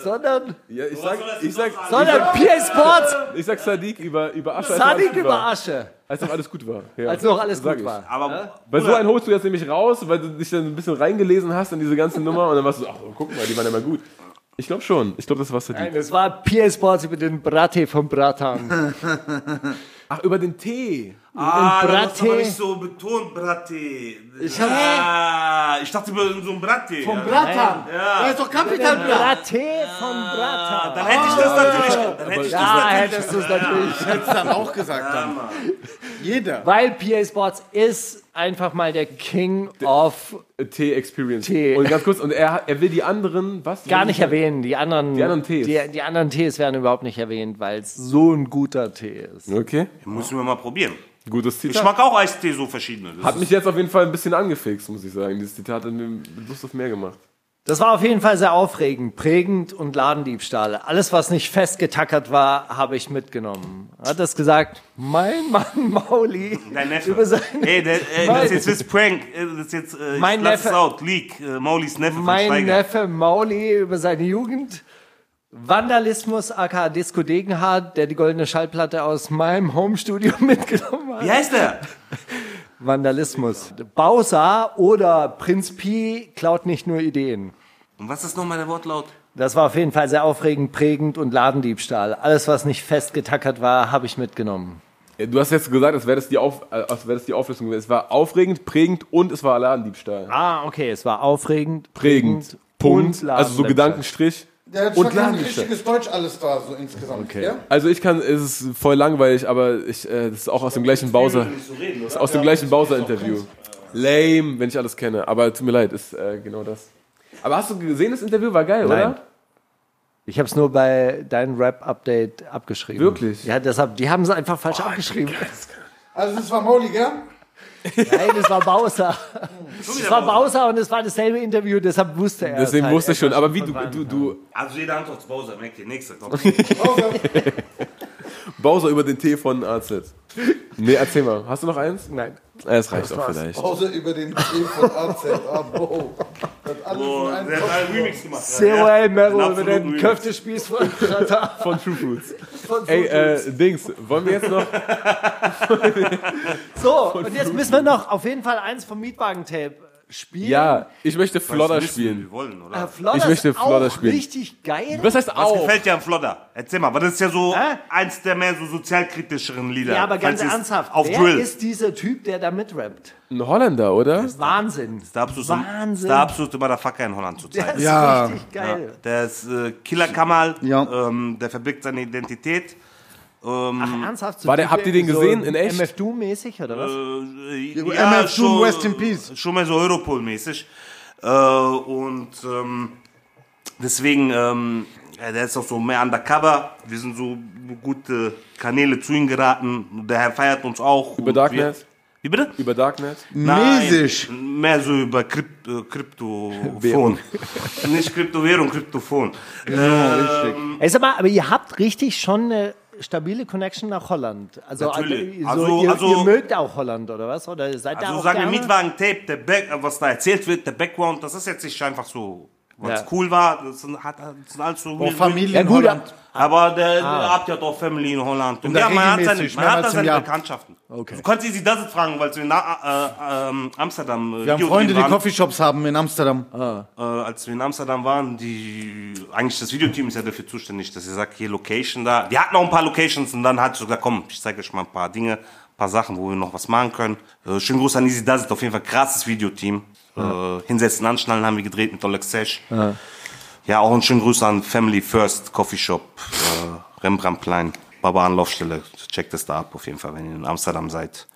Sondern, Ja, ich sag, ich sag, sondern PA Sports, ich sag Sadiq über, über Asche, als Sadiq alles gut über war. Asche. Als noch alles gut war. Ja. Als noch alles Sag gut ich. war. Aber Bei so einem holst du jetzt nämlich raus, weil du dich dann ein bisschen reingelesen hast in diese ganze Nummer und dann warst du so, ach, guck mal, die waren ja mal gut. Ich glaube schon. Ich glaube, das war Sadiq. Nein, das war PA Sports über den Bratte vom Bratan. Ach, über den Tee. Ah, Und du hast aber Bratte. nicht so betont, Bratte. Ich, hab- ah, ich dachte über so ein Bratte. Vom ja. Bratan. Ja. Der ist doch Den Kapitalplan. Bratte vom Bratan. Dann hätte ich das natürlich. Dann hätte ich das Ja, natürlich. hättest du es natürlich. Hättest du dann auch gesagt dann. Jeder. Weil PA Sports ist einfach mal der King of Tee-Experience. Tee. Und ganz kurz, und er, er will die anderen, was? gar nicht erwähnen. Die anderen, Die anderen Tees. Die, die anderen Tees werden überhaupt nicht erwähnt, weil es so ein guter Tee ist. Okay, Müssen wir mal probieren. Gutes Ich Zitat. mag auch Eistee so verschiedene. Das Hat mich jetzt auf jeden Fall ein bisschen angefixt, muss ich sagen. Dieses Zitat hat mir Lust auf mehr gemacht. Das war auf jeden Fall sehr aufregend, prägend und Ladendiebstahl. Alles, was nicht festgetackert war, habe ich mitgenommen. Hat das gesagt? Mein Mann Mauli. Dein Neffe. Über sein, Ey, der, ey, das ist jetzt Prank. Äh, Das ist jetzt, äh, Mein ich lass Neffe. es out. Leak. Äh, Maulis Neffe von mein. Neffe Mauli über seine Jugend. Vandalismus, aka Disco Degenhardt, der die goldene Schallplatte aus meinem Homestudio (laughs) mitgenommen hat. Wie heißt der? Vandalismus. Bowser oder Prinz Pi klaut nicht nur Ideen. Und was ist nochmal der Wortlaut? Das war auf jeden Fall sehr aufregend, prägend und Ladendiebstahl. Alles, was nicht festgetackert war, habe ich mitgenommen. Du hast jetzt gesagt, als wäre das, die Auf, äh, als wäre das die Auflösung gewesen. Es war aufregend, prägend und es war Ladendiebstahl. Ah, okay, es war aufregend, Prägend, Punkt, und also so. Gedankenstrich. Der hat Und Ladendiebstahl. richtiges Deutsch alles da, so insgesamt. Okay. Ja? Also ich kann, es ist voll langweilig, aber ich, äh, das ist auch aus dem gleichen Bowser, das ist aus dem gleichen Bowser-Interview. Lame, wenn ich alles kenne, aber tut mir leid, ist äh, genau das. Aber hast du gesehen, das Interview war geil, Nein. oder? Ich habe es nur bei deinem Rap-Update abgeschrieben. Wirklich? Ja, deshalb, die haben es einfach falsch abgeschrieben. Also das war Mauli, gell? Nein, es war Bowser. Es war Bowser und es war dasselbe Interview, deshalb wusste er es Deswegen halt. wusste ich schon, Er aber wie du, du, du, Also jeder Antwort Bowser. Merkt ihr, nächster. Komm. (laughs) Bowser über den Tee von AZ. Nee, erzähl mal, hast du noch eins? Nein. Es reicht auch vielleicht. Pause über den Tee von AZ. Ah, Bro. Das hat alles Oh, in einem der hat einen Remix gemacht. Über den absoluten Remix. Köftespieß von (laughs) Katar. Von True Foods. Von Ey, äh, Dings, wollen wir jetzt noch? (laughs) So, und jetzt müssen wir noch auf jeden Fall eins vom Mietwagen-Tape spielen. Ja, ich möchte Flodder Müssen spielen. Wir wollen, oder? Äh, Flodder Ich möchte ist Flodder auch spielen. richtig geil. Was heißt Was auch? gefällt dir am Flodder? Erzähl mal, weil das ist ja so Hä? eins der mehr so sozialkritischeren Lieder. Ja, aber ganz ernsthaft, Auf wer Drill. ist dieser Typ, der da mitrappt? Ein Holländer, oder? Wahnsinn. der absolute, Wahnsinn. der absolute Motherfucker in Holland Der zurzeit. ist Ja. richtig geil. Der ist äh, Killer Kamal, Ja. ähm, der verbirgt seine Identität. Ähm, Ach, ernsthaft? So War der- habt ihr den so gesehen in echt? MF Doom-mäßig oder was? äh, MF Doom, Rest in Peace. Schon mal so Europol-mäßig. Äh, und ähm, deswegen, ähm, ja, der ist auch so mehr undercover. Wir sind so gute Kanäle zu ihm geraten. Der Herr feiert uns auch. Über Darknet? Wir, wie bitte? Über Darknet? Mäßig. Mehr so über Krypt, äh, Kryptophon. (laughs) Nicht Kryptowährung, Kryptophon. Ähm, Ey, sag mal, aber ihr habt richtig schon eine stabile Connection nach Holland. Also, Natürlich. so, Also- ihr, also- ihr mögt auch Holland, oder was? Oder seid Also auch sagen wir äh, was da erzählt wird, der Background, das ist jetzt nicht einfach so, weil es Ja. cool war, das sind, hat, das sind alles so Oh, Familie Ja, in gut, Holland. Aber der, der habt ja auch Family in Holland. Und da ja, man hat seine, man hat da seine. Bekanntschaften. Okay. Du konntest sie das jetzt fragen, weil wir in äh, ähm, Amsterdam äh, Wir haben Freunde, die waren. Coffeeshops haben in Amsterdam. äh, als wir in Amsterdam waren, die eigentlich das Videoteam ist ja dafür zuständig, dass ihr sagt, hier Location da. Die hatten auch ein paar Locations und dann hat sie so gesagt, komm, ich zeige euch mal ein paar Dinge, ein paar Sachen, wo wir noch was machen können. Äh, schönen Gruß an Easy Does It, auf jeden Fall krasses Videoteam. Äh, hinsetzen, anschnallen haben wir gedreht mit Oleg Sesh. Ja. auch einen schönen Gruß an Family First Coffee Shop, äh, Rembrandtplein, Baba-Anlaufstelle. Checkt es da ab, auf jeden Fall, wenn ihr in Amsterdam seid.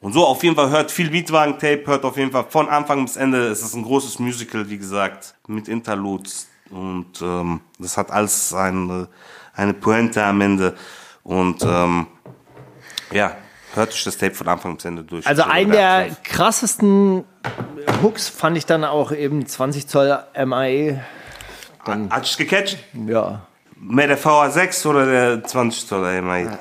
Und so, auf jeden Fall hört viel Mietwagen-Tape, hört auf jeden Fall von Anfang bis Ende. Es ist ein großes Musical, wie gesagt, mit Interludes. Und ähm, das hat alles eine, eine Pointe am Ende. Und ähm, ja, hört euch das Tape von Anfang bis Ende durch. Also ein der krassesten Hooks fand ich dann auch eben 20 Zoll MAE. Hat dich gecatcht? Ja. Mehr der VA6 oder der 20 Zoll MI? (laughs)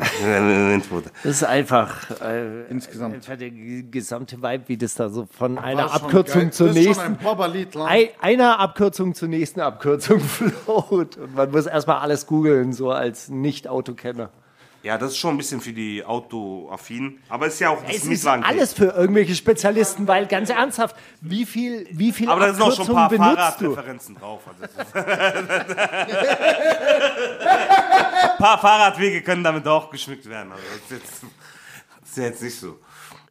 Das ist einfach äh, Insgesamt. einfach der gesamte Vibe, wie das da so von einer Abkürzung zur nächsten. Ein einer Abkürzung zur nächsten Abkürzung (laughs) float. Und man muss erstmal alles googeln, so als Nicht-Autokenner. Ja, das ist schon ein bisschen für die Autoaffinen. Aber es ist ja auch das Es ist alles für irgendwelche Spezialisten, weil ganz ernsthaft, wie viel, wie viel Aber da sind auch schon ein paar? Fahrradreferenzen drauf. Also (laughs) ein paar Fahrradwege können damit auch geschmückt werden. Also das, ist jetzt, das ist ja jetzt nicht so.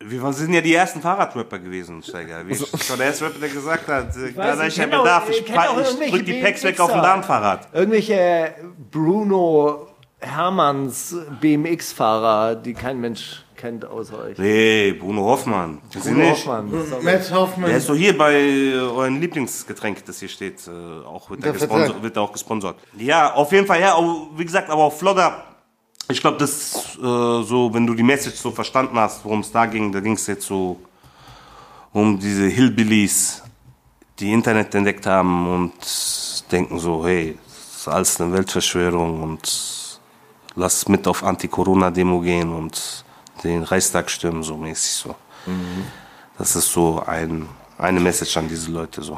Wir sind ja die ersten Fahrradrapper gewesen, Steiger. Wie ich war der erste Rapper, der gesagt hat, weiß, da ich ich einen kenn auch- Bedarf, ich ich, ich drück die Packs weg auf dem. Darmfahrrad. Irgendwelche Bruno Hermanns BMX-Fahrer, die kein Mensch kennt außer euch. Nee, Bruno Hoffmann. Bruno nicht. Hoffmann. Matt Hoffman. Der ist doch hier bei äh, eurem Lieblingsgetränk, das hier steht. Äh, auch wird, er Der gesponsert, Vertrag. wird auch gesponsert. Ja, auf jeden Fall, ja, wie gesagt, aber auf Flodder, ich glaube, das ist, äh, so, wenn du die Message so verstanden hast, worum es da ging, da ging es jetzt so um diese Hillbillies, die Internet entdeckt haben und denken so, hey, das ist alles eine Weltverschwörung und lass mit auf Anti-Corona-Demo gehen und den Reichstag stürmen, so mäßig so. Das ist so ein, eine Message an diese Leute so.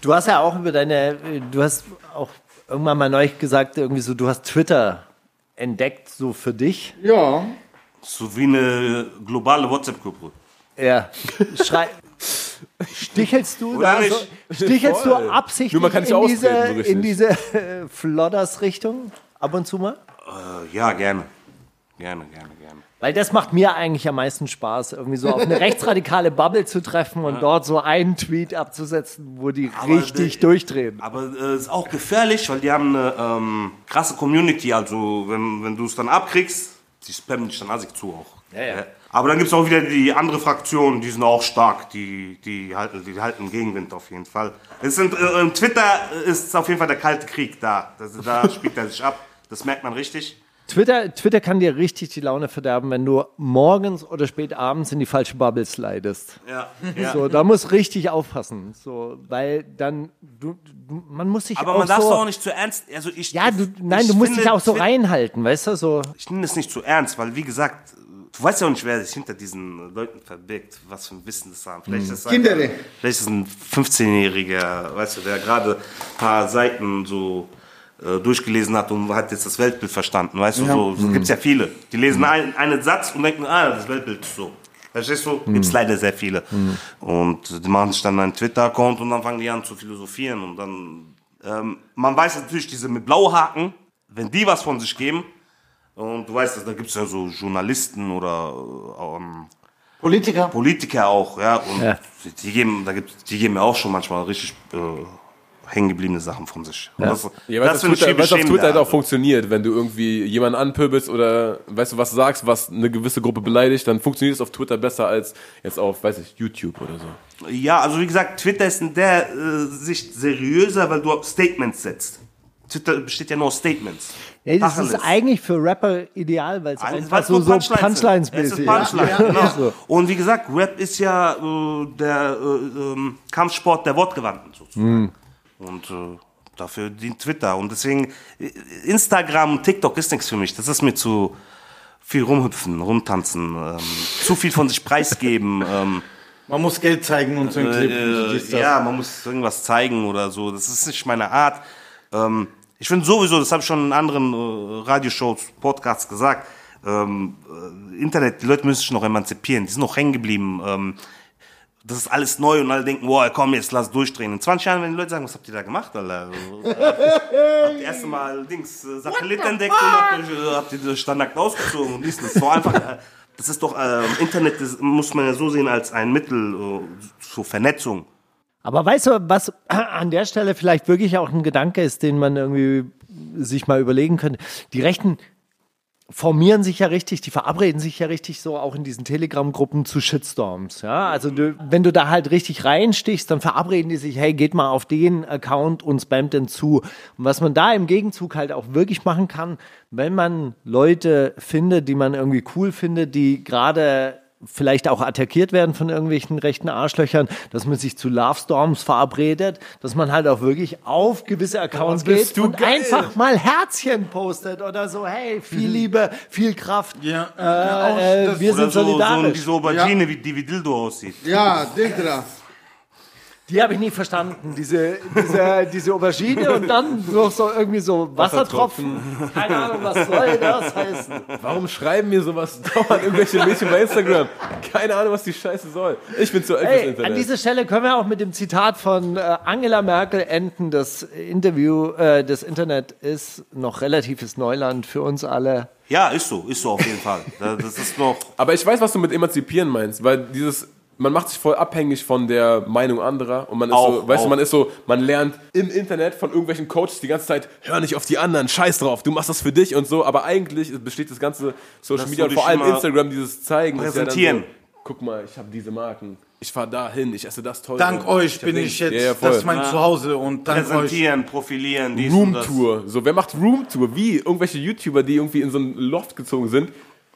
Du hast ja auch über deine, du hast auch irgendwann mal neulich gesagt, irgendwie so, du hast Twitter entdeckt, so für dich. Ja. So wie eine globale WhatsApp-Gruppe. Ja. Schrei Stichelst du Oder da nicht? so, stichelst Voll. du absichtlich in, diese, so richtig. in diese Flodders-Richtung ab und zu mal? Äh, ja, gerne. Gerne, gerne, gerne. Weil das macht mir eigentlich am meisten Spaß, irgendwie so auf eine (laughs) rechtsradikale Bubble zu treffen und dort so einen Tweet abzusetzen, wo die Aber richtig der- durchdrehen. Aber es äh, ist auch gefährlich, weil die haben eine ähm, krasse Community. Also, wenn, wenn du es dann abkriegst, die spammen dich dann assig zu auch. Ja, ja. Aber dann gibt es auch wieder die andere Fraktion, die sind auch stark, die, die, halten, die halten Gegenwind auf jeden Fall. Es sind, äh, im Twitter ist auf jeden Fall der kalte Krieg da. Das, da spielt er sich ab. Das merkt man richtig. Twitter, Twitter kann dir richtig die Laune verderben, wenn du morgens oder spät abends in die falsche Bubble slidest. Ja, (laughs) ja. So, da muss richtig aufpassen, so, weil dann du, du man muss sich Aber auch man darf es so, auch nicht zu ernst. Also ich, ja, du, nein, ich du musst finde, dich auch so reinhalten, weißt du, so. Ich nehme das nicht zu ernst, weil wie gesagt, du weißt ja auch nicht, wer sich hinter diesen Leuten verbirgt, was für ein Wissen das haben. Vielleicht ist es Kinder. einfach- Vielleicht ist es ein 15-Jähriger, weißt du, der gerade ein paar Seiten so durchgelesen hat und hat jetzt das Weltbild verstanden, weißt du, so, so gibt's ja viele. Die lesen einen, einen Satz und denken, ah, das Weltbild ist so. Verstehst du? Gibt's leider sehr viele. Und die machen sich dann einen Twitter-Account und dann fangen die an zu philosophieren und dann, ähm, man weiß natürlich, diese mit Blauhaken, wenn die was von sich geben, und du weißt, da gibt es ja so Journalisten oder äh, ähm, Politiker. Politiker auch, ja. Und Ja. Die, geben, da gibt's, die geben ja auch schon manchmal richtig äh, hängengebliebene Sachen von sich. Und Das, Ja, weil das auf Twitter, weil's auf. Twitter halt auch funktioniert. Wenn du irgendwie jemanden anpöbelst oder weißt du was sagst, was eine gewisse Gruppe beleidigt, dann funktioniert es auf Twitter besser als jetzt auf, weiß ich, YouTube oder so. Ja, also wie gesagt, Twitter ist in der äh, Sicht seriöser, weil du Statements setzt. Twitter besteht ja nur aus Statements. Ja, das Tacheles. ist eigentlich für Rapper ideal, weil es Ein- einfach so, nur so Punchlines sind. Es Punchlines-mäßig ist Punchline, (laughs) ist. genau. Und wie gesagt, Rap ist ja äh, der äh, ähm, Kampfsport der Wortgewandten sozusagen. Und äh, dafür dient Twitter. Und deswegen, äh, Instagram und TikTok ist nichts für mich. Das ist mir zu viel rumhüpfen, rumtanzen, ähm, zu viel von sich preisgeben. (laughs) ähm, Man muss Geld zeigen und so ein Clip. äh, dies, das. ja, man muss irgendwas zeigen oder so. Das ist nicht meine Art. Ähm, ich finde sowieso, das habe ich schon in anderen äh, Radioshows, Podcasts gesagt, ähm, äh, Internet, die Leute müssen sich noch emanzipieren. Die sind noch hängen geblieben. Ähm, das ist alles neu und alle denken, boah, komm, jetzt lass durchdrehen. In 20 Jahren, wenn die Leute sagen, was habt ihr da gemacht, Alter? (laughs) habt ihr erst mal Dings, äh, Satellit entdeckt und habt, euch, habt ihr das Standard ausgezogen und dies, das war einfach, äh, das ist doch, äh, Internet das muss man ja so sehen als ein Mittel äh, zur Vernetzung. Aber weißt du, was an der Stelle vielleicht wirklich auch ein Gedanke ist, den man irgendwie sich mal überlegen könnte? Die Rechten formieren sich ja richtig, die verabreden sich ja richtig so auch in diesen Telegram-Gruppen zu Shitstorms. Ja, also du, wenn du da halt richtig reinstichst, dann verabreden die sich, hey, geht mal auf den Account und spammt den zu. Und was man da im Gegenzug halt auch wirklich machen kann, wenn man Leute findet, die man irgendwie cool findet, die gerade vielleicht auch attackiert werden von irgendwelchen rechten Arschlöchern, dass man sich zu Love Storms verabredet, dass man halt auch wirklich auf gewisse Accounts bist geht du und geil. einfach mal Herzchen postet oder so, hey, viel Liebe, viel Kraft, Ja. äh, Ja, äh, das- wir Oder sind so, so solidarisch. diese Aubergine, wie die wie Dildo aussieht. Ja, Digra. Die habe ich nie verstanden, diese, diese, diese Aubergine und dann noch so irgendwie so Wassertropfen. Keine Ahnung, was soll das heißen? Warum schreiben mir sowas dauernd irgendwelche Mädchen bei Instagram? Keine Ahnung, was die Scheiße soll. Ich bin zu alt fürs Hey, Internet. an dieser Stelle können wir auch mit dem Zitat von äh, Angela Merkel enden. Das Interview, äh, das Internet ist noch relatives Neuland für uns alle. Ja, ist so, ist so auf jeden Fall. Da- Das ist noch. Aber ich weiß, was du mit emanzipieren meinst, weil dieses, man macht sich voll abhängig von der Meinung anderer und man ist Auch, so, weißt auch. du, man ist so, man lernt im Internet von irgendwelchen Coaches die ganze Zeit, hör nicht auf die anderen, scheiß drauf, du machst das für dich und so, aber eigentlich besteht das ganze Social Dass Media und vor allem Instagram, dieses Zeigen, ist ja dann präsentieren. So, guck mal, ich habe diese Marken, ich fahr da hin, ich esse das toll. Dank euch hab bin ich jetzt, Ja, ja, das ist mein Zuhause und dank euch. Präsentieren, profilieren, dies das. Roomtour. So, wer macht Roomtour? Wie? Irgendwelche YouTuber, die irgendwie in so ein Loft gezogen sind,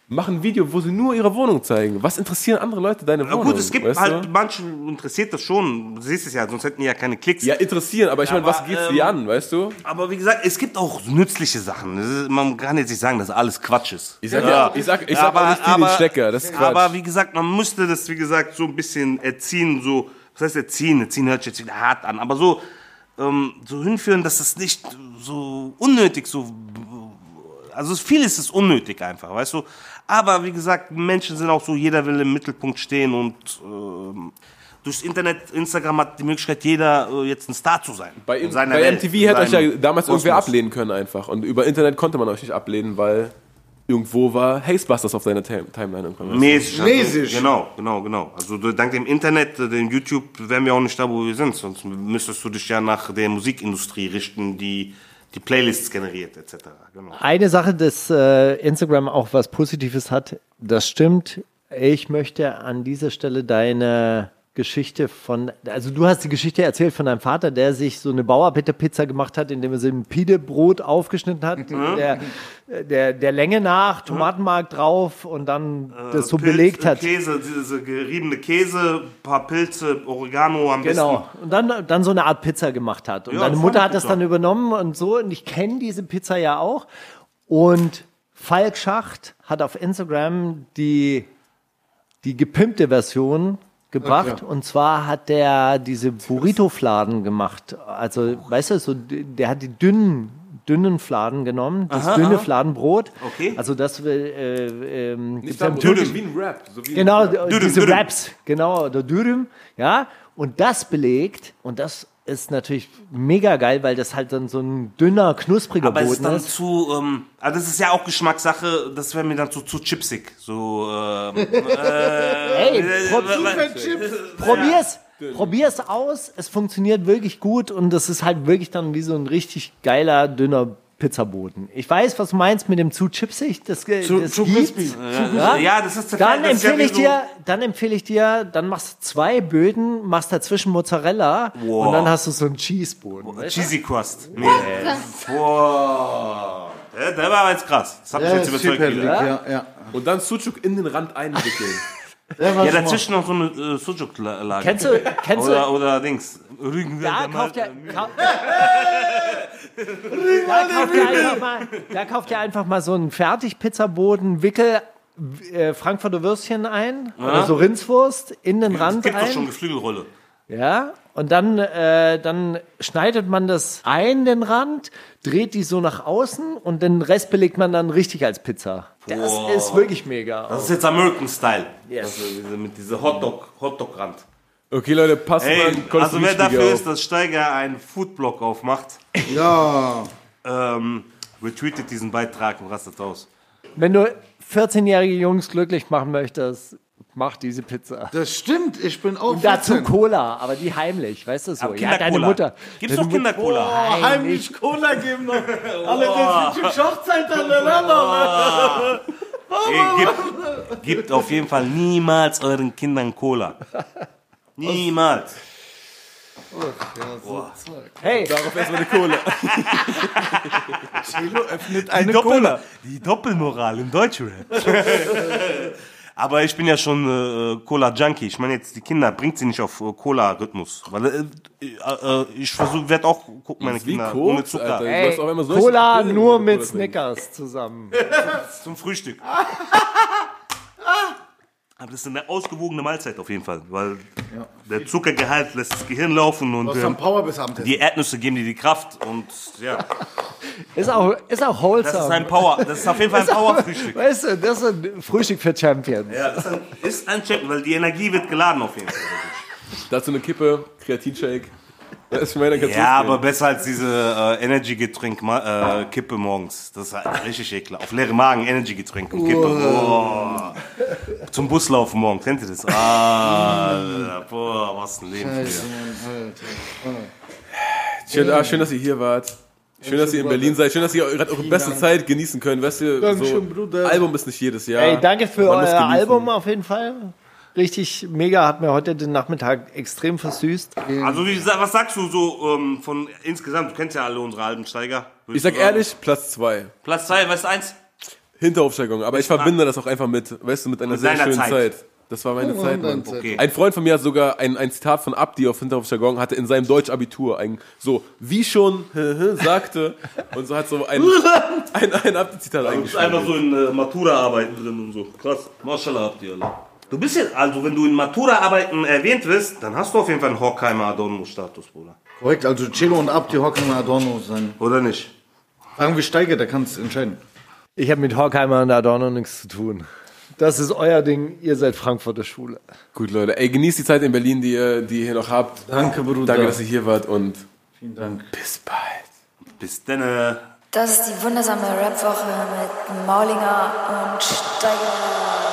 machen ein Video, wo sie nur ihre Wohnung zeigen. Was interessieren andere Leute deine Na Wohnung? gut, es gibt weißt halt, Du? manchen interessiert das schon. Du siehst es ja, sonst hätten die ja keine Klicks. Ja, interessieren, aber ich meine, was Aber, geht's ähm, dir an, weißt du? Aber wie gesagt, es gibt auch nützliche Sachen. Ist, man kann jetzt nicht sagen, dass alles Quatsch ist. Ich sag ja, ich sag, ich sag auch nicht viel den Stecker, das ist Quatsch. Aber wie gesagt, man müsste das, wie gesagt, so ein bisschen erziehen, so, was heißt erziehen? Erziehen hört sich jetzt wieder hart an, aber so, ähm, so hinführen, dass es nicht so unnötig, so, also vieles ist unnötig einfach, weißt du? Aber wie gesagt, Menschen sind auch so, jeder will im Mittelpunkt stehen und ähm, durchs Internet, Instagram hat die Möglichkeit, jeder äh, jetzt ein Star zu sein. bei, In seiner bei Welt, MTV hätte euch ja damals irgendwer ablehnen können einfach. Und über Internet konnte man euch nicht ablehnen, weil irgendwo war Hastebusters auf deiner Tim- Timeline. irgendwann, weißt du? Mäßig. Mäßig. Genau, genau, genau. Also dank dem Internet, äh, dem YouTube, wären wir auch nicht da, wo wir sind. Sonst müsstest du dich ja nach der Musikindustrie richten, die die Playlists generiert, etc. Genau. Eine Sache, dass äh, Instagram auch was Positives hat, das stimmt. Ich möchte an dieser Stelle deine Geschichte von, also du hast die Geschichte erzählt von deinem Vater, der sich so eine Bauarbeiterpizza gemacht hat, indem er sie ein Pidebrot aufgeschnitten hat, der, der, der Länge nach, Tomatenmark drauf und dann das so Pilz, belegt hat. Käse, diese geriebene Käse, paar Pilze, Oregano am Genau. Und dann, dann so eine Art Pizza gemacht hat. Und Ja, deine Mutter hat das dann übernommen und so. Und ich kenne diese Pizza ja auch. Und Falk Schacht hat auf Instagram die, die gepimpte Version gebracht. Und zwar hat der diese Burrito-Fladen gemacht. Also, weißt du, so, der hat die dünnen, dünnen Fladen genommen, das dünne Fladenbrot. Okay. Also das äh, ähm, Nicht da, Türkischen- wie ein Rap. So wie Genau, Dürüm, diese Dürüm. Raps, genau, der Dürüm, ja. Und das belegt, und das ist natürlich mega geil, weil das halt dann so ein dünner, knuspriger Aber es ist Boden dann ist. zu, ähm, also das ist ja auch Geschmackssache, das wäre mir dann zu, zu chipsig. So, ähm, (laughs) Hey, prob probier's, probier's aus, es funktioniert wirklich gut und das ist halt wirklich dann wie so ein richtig geiler, dünner Pizzaboden. Ich weiß, was du meinst mit dem zu chipsig, das, Zu- das zu crispy. Ja? ja, das ist Dann das ist ja empfehle ich so- dir, dann empfehle ich dir, dann machst du zwei Böden, machst dazwischen Mozzarella und dann hast du so einen Cheeseboden. du? Cheesy Crust. Nee. Boah. Der, der war jetzt krass. Das hat mich Ja, jetzt überzeugt wieder. ja, ja. Und dann Sucuk in den Rand einwickeln. (laughs) Ja, mal- dazwischen noch so eine äh, Sujuk-Lage. Kennst du, kennst du, Oder, oder Dings. Rügen Da kauft ihr, kau (laughs) da kauft ihr einfach mal, da kauft ihr einfach mal so einen Fertigpizzaboden, wickel äh, Frankfurter Würstchen ein oder so Rindswurst in den Es Rand gibt doch schon. Geflügelrolle. Ja, und dann, äh, dann schneidet man das ein, den Rand, dreht die so nach außen und den Rest belegt man dann richtig als Pizza. Das Boah. ist wirklich mega. Das ist jetzt American Style. Yes. Also diese, mit dieser Hotdog, Hotdog-Rand. Okay, Leute, passt Ey, mal. also wer dafür ist, dass Steiger einen Foodblog aufmacht, (laughs) Ja. ähm, retweetet diesen Beitrag und rastet aus. Wenn du 14-jährige Jungs glücklich machen möchtest, mach diese Pizza. Das stimmt, ich bin auch Und dazu 14. Cola, aber die heimlich, weißt du so. Aber Ja, deine Kindercola. Mutter. Gibt's doch Kindercola? Oh, heimlich Cola geben noch. (laughs) Alle das mit Hochzeit aneinander. Ey, gibt, gibt auf jeden Fall niemals euren Kindern Cola. Niemals. Hey, Darauf erstmal eine Kohle. (laughs) öffnet Die, eine Doppel Cola. die Doppelmoral im Deutschrap. (laughs) Aber ich bin ja schon äh, Cola-Junkie. Ich meine jetzt, die Kinder bringt sie nicht auf äh, Cola-Rhythmus. Weil äh, äh, ich versuche, werde auch gucken, meine Kinder ohne Koks, Zucker. Alter. Ey, Cola Pillen, nur mit. Snickers zusammen. (laughs) Zum Frühstück. (laughs) Aber das ist eine ausgewogene Mahlzeit auf jeden Fall, weil der Zuckergehalt lässt das Gehirn laufen und äh, am Power bis Abendessen. die Erdnüsse geben dir die Kraft und ja, Ist auch, ist auch wholesome. das ist ein Power, das ist auf jeden Fall ein (laughs) Power-Frühstück. Weißt du, das ist ein Frühstück für Champions. Ja, das ist ein, ist ein Champion, weil die Energie wird geladen auf jeden Fall. Dazu eine Kippe, Kreatinshake. Das ist meine Ja, aber besser als diese äh, Energy-Getränk äh, Kippe morgens. Das ist halt richtig ekelhaft. Auf leere Magen Energy-Getränk und Kippe. Oh. Zum Buslaufen morgens. Kennt ihr das? Ah, boah, was ein Leben früher. Schön, ah, schön, dass ihr hier wart. Schön, dass ihr in Berlin seid. Schön, dass ihr gerade eure beste Zeit genießen könnt. Weißt du, so. Album ist nicht jedes Jahr. Ey, danke für euer. Album auf jeden Fall. Richtig mega, hat mir heute den Nachmittag extrem versüßt. Also, wie, was sagst du so ähm, von insgesamt? Du kennst ja alle unsere Albensteiger. Ich sag ehrlich, Platz zwei. Platz 2, weißt du eins? Hinteraufsteigung. Aber ich verbinde das auch einfach mit, weißt du, mit einer Mit sehr schönen Zeit. Zeit. Das war meine Oh, Zeit, Mann. Zeit. Okay. Ein Freund von mir hat sogar ein, ein Zitat von Abdi auf Hinteraufsteigung, hatte in seinem Deutsch-Abitur ein, so, wie schon, (laughs) sagte, und so hat so ein, (laughs) ein, ein Abdi-Zitat Du bist einfach eingeschrieben. so in äh, Matura-Arbeiten drin und so. Krass. Maschallah ihr alle. Du bist jetzt, also wenn du in Matura-Arbeiten erwähnt wirst, dann hast du auf jeden Fall einen Horkheimer Adorno-Status, Bruder. Korrekt, also Cello und Abdi hocken Adorno sein. Oder nicht? Fragen wir Steiger, der kann es entscheiden. Ich habe mit Horkheimer und Adorno nichts zu tun. Das ist euer Ding, ihr seid Frankfurter Schule. Gut, Leute. Ey, genießt die Zeit in Berlin, die ihr, die ihr hier noch habt. Danke, Bruder. Danke, dass ihr hier wart und Vielen Dank. bis bald. Bis dann. Äh Das ist die wundersame Rapwoche mit Maulinger und Steiger.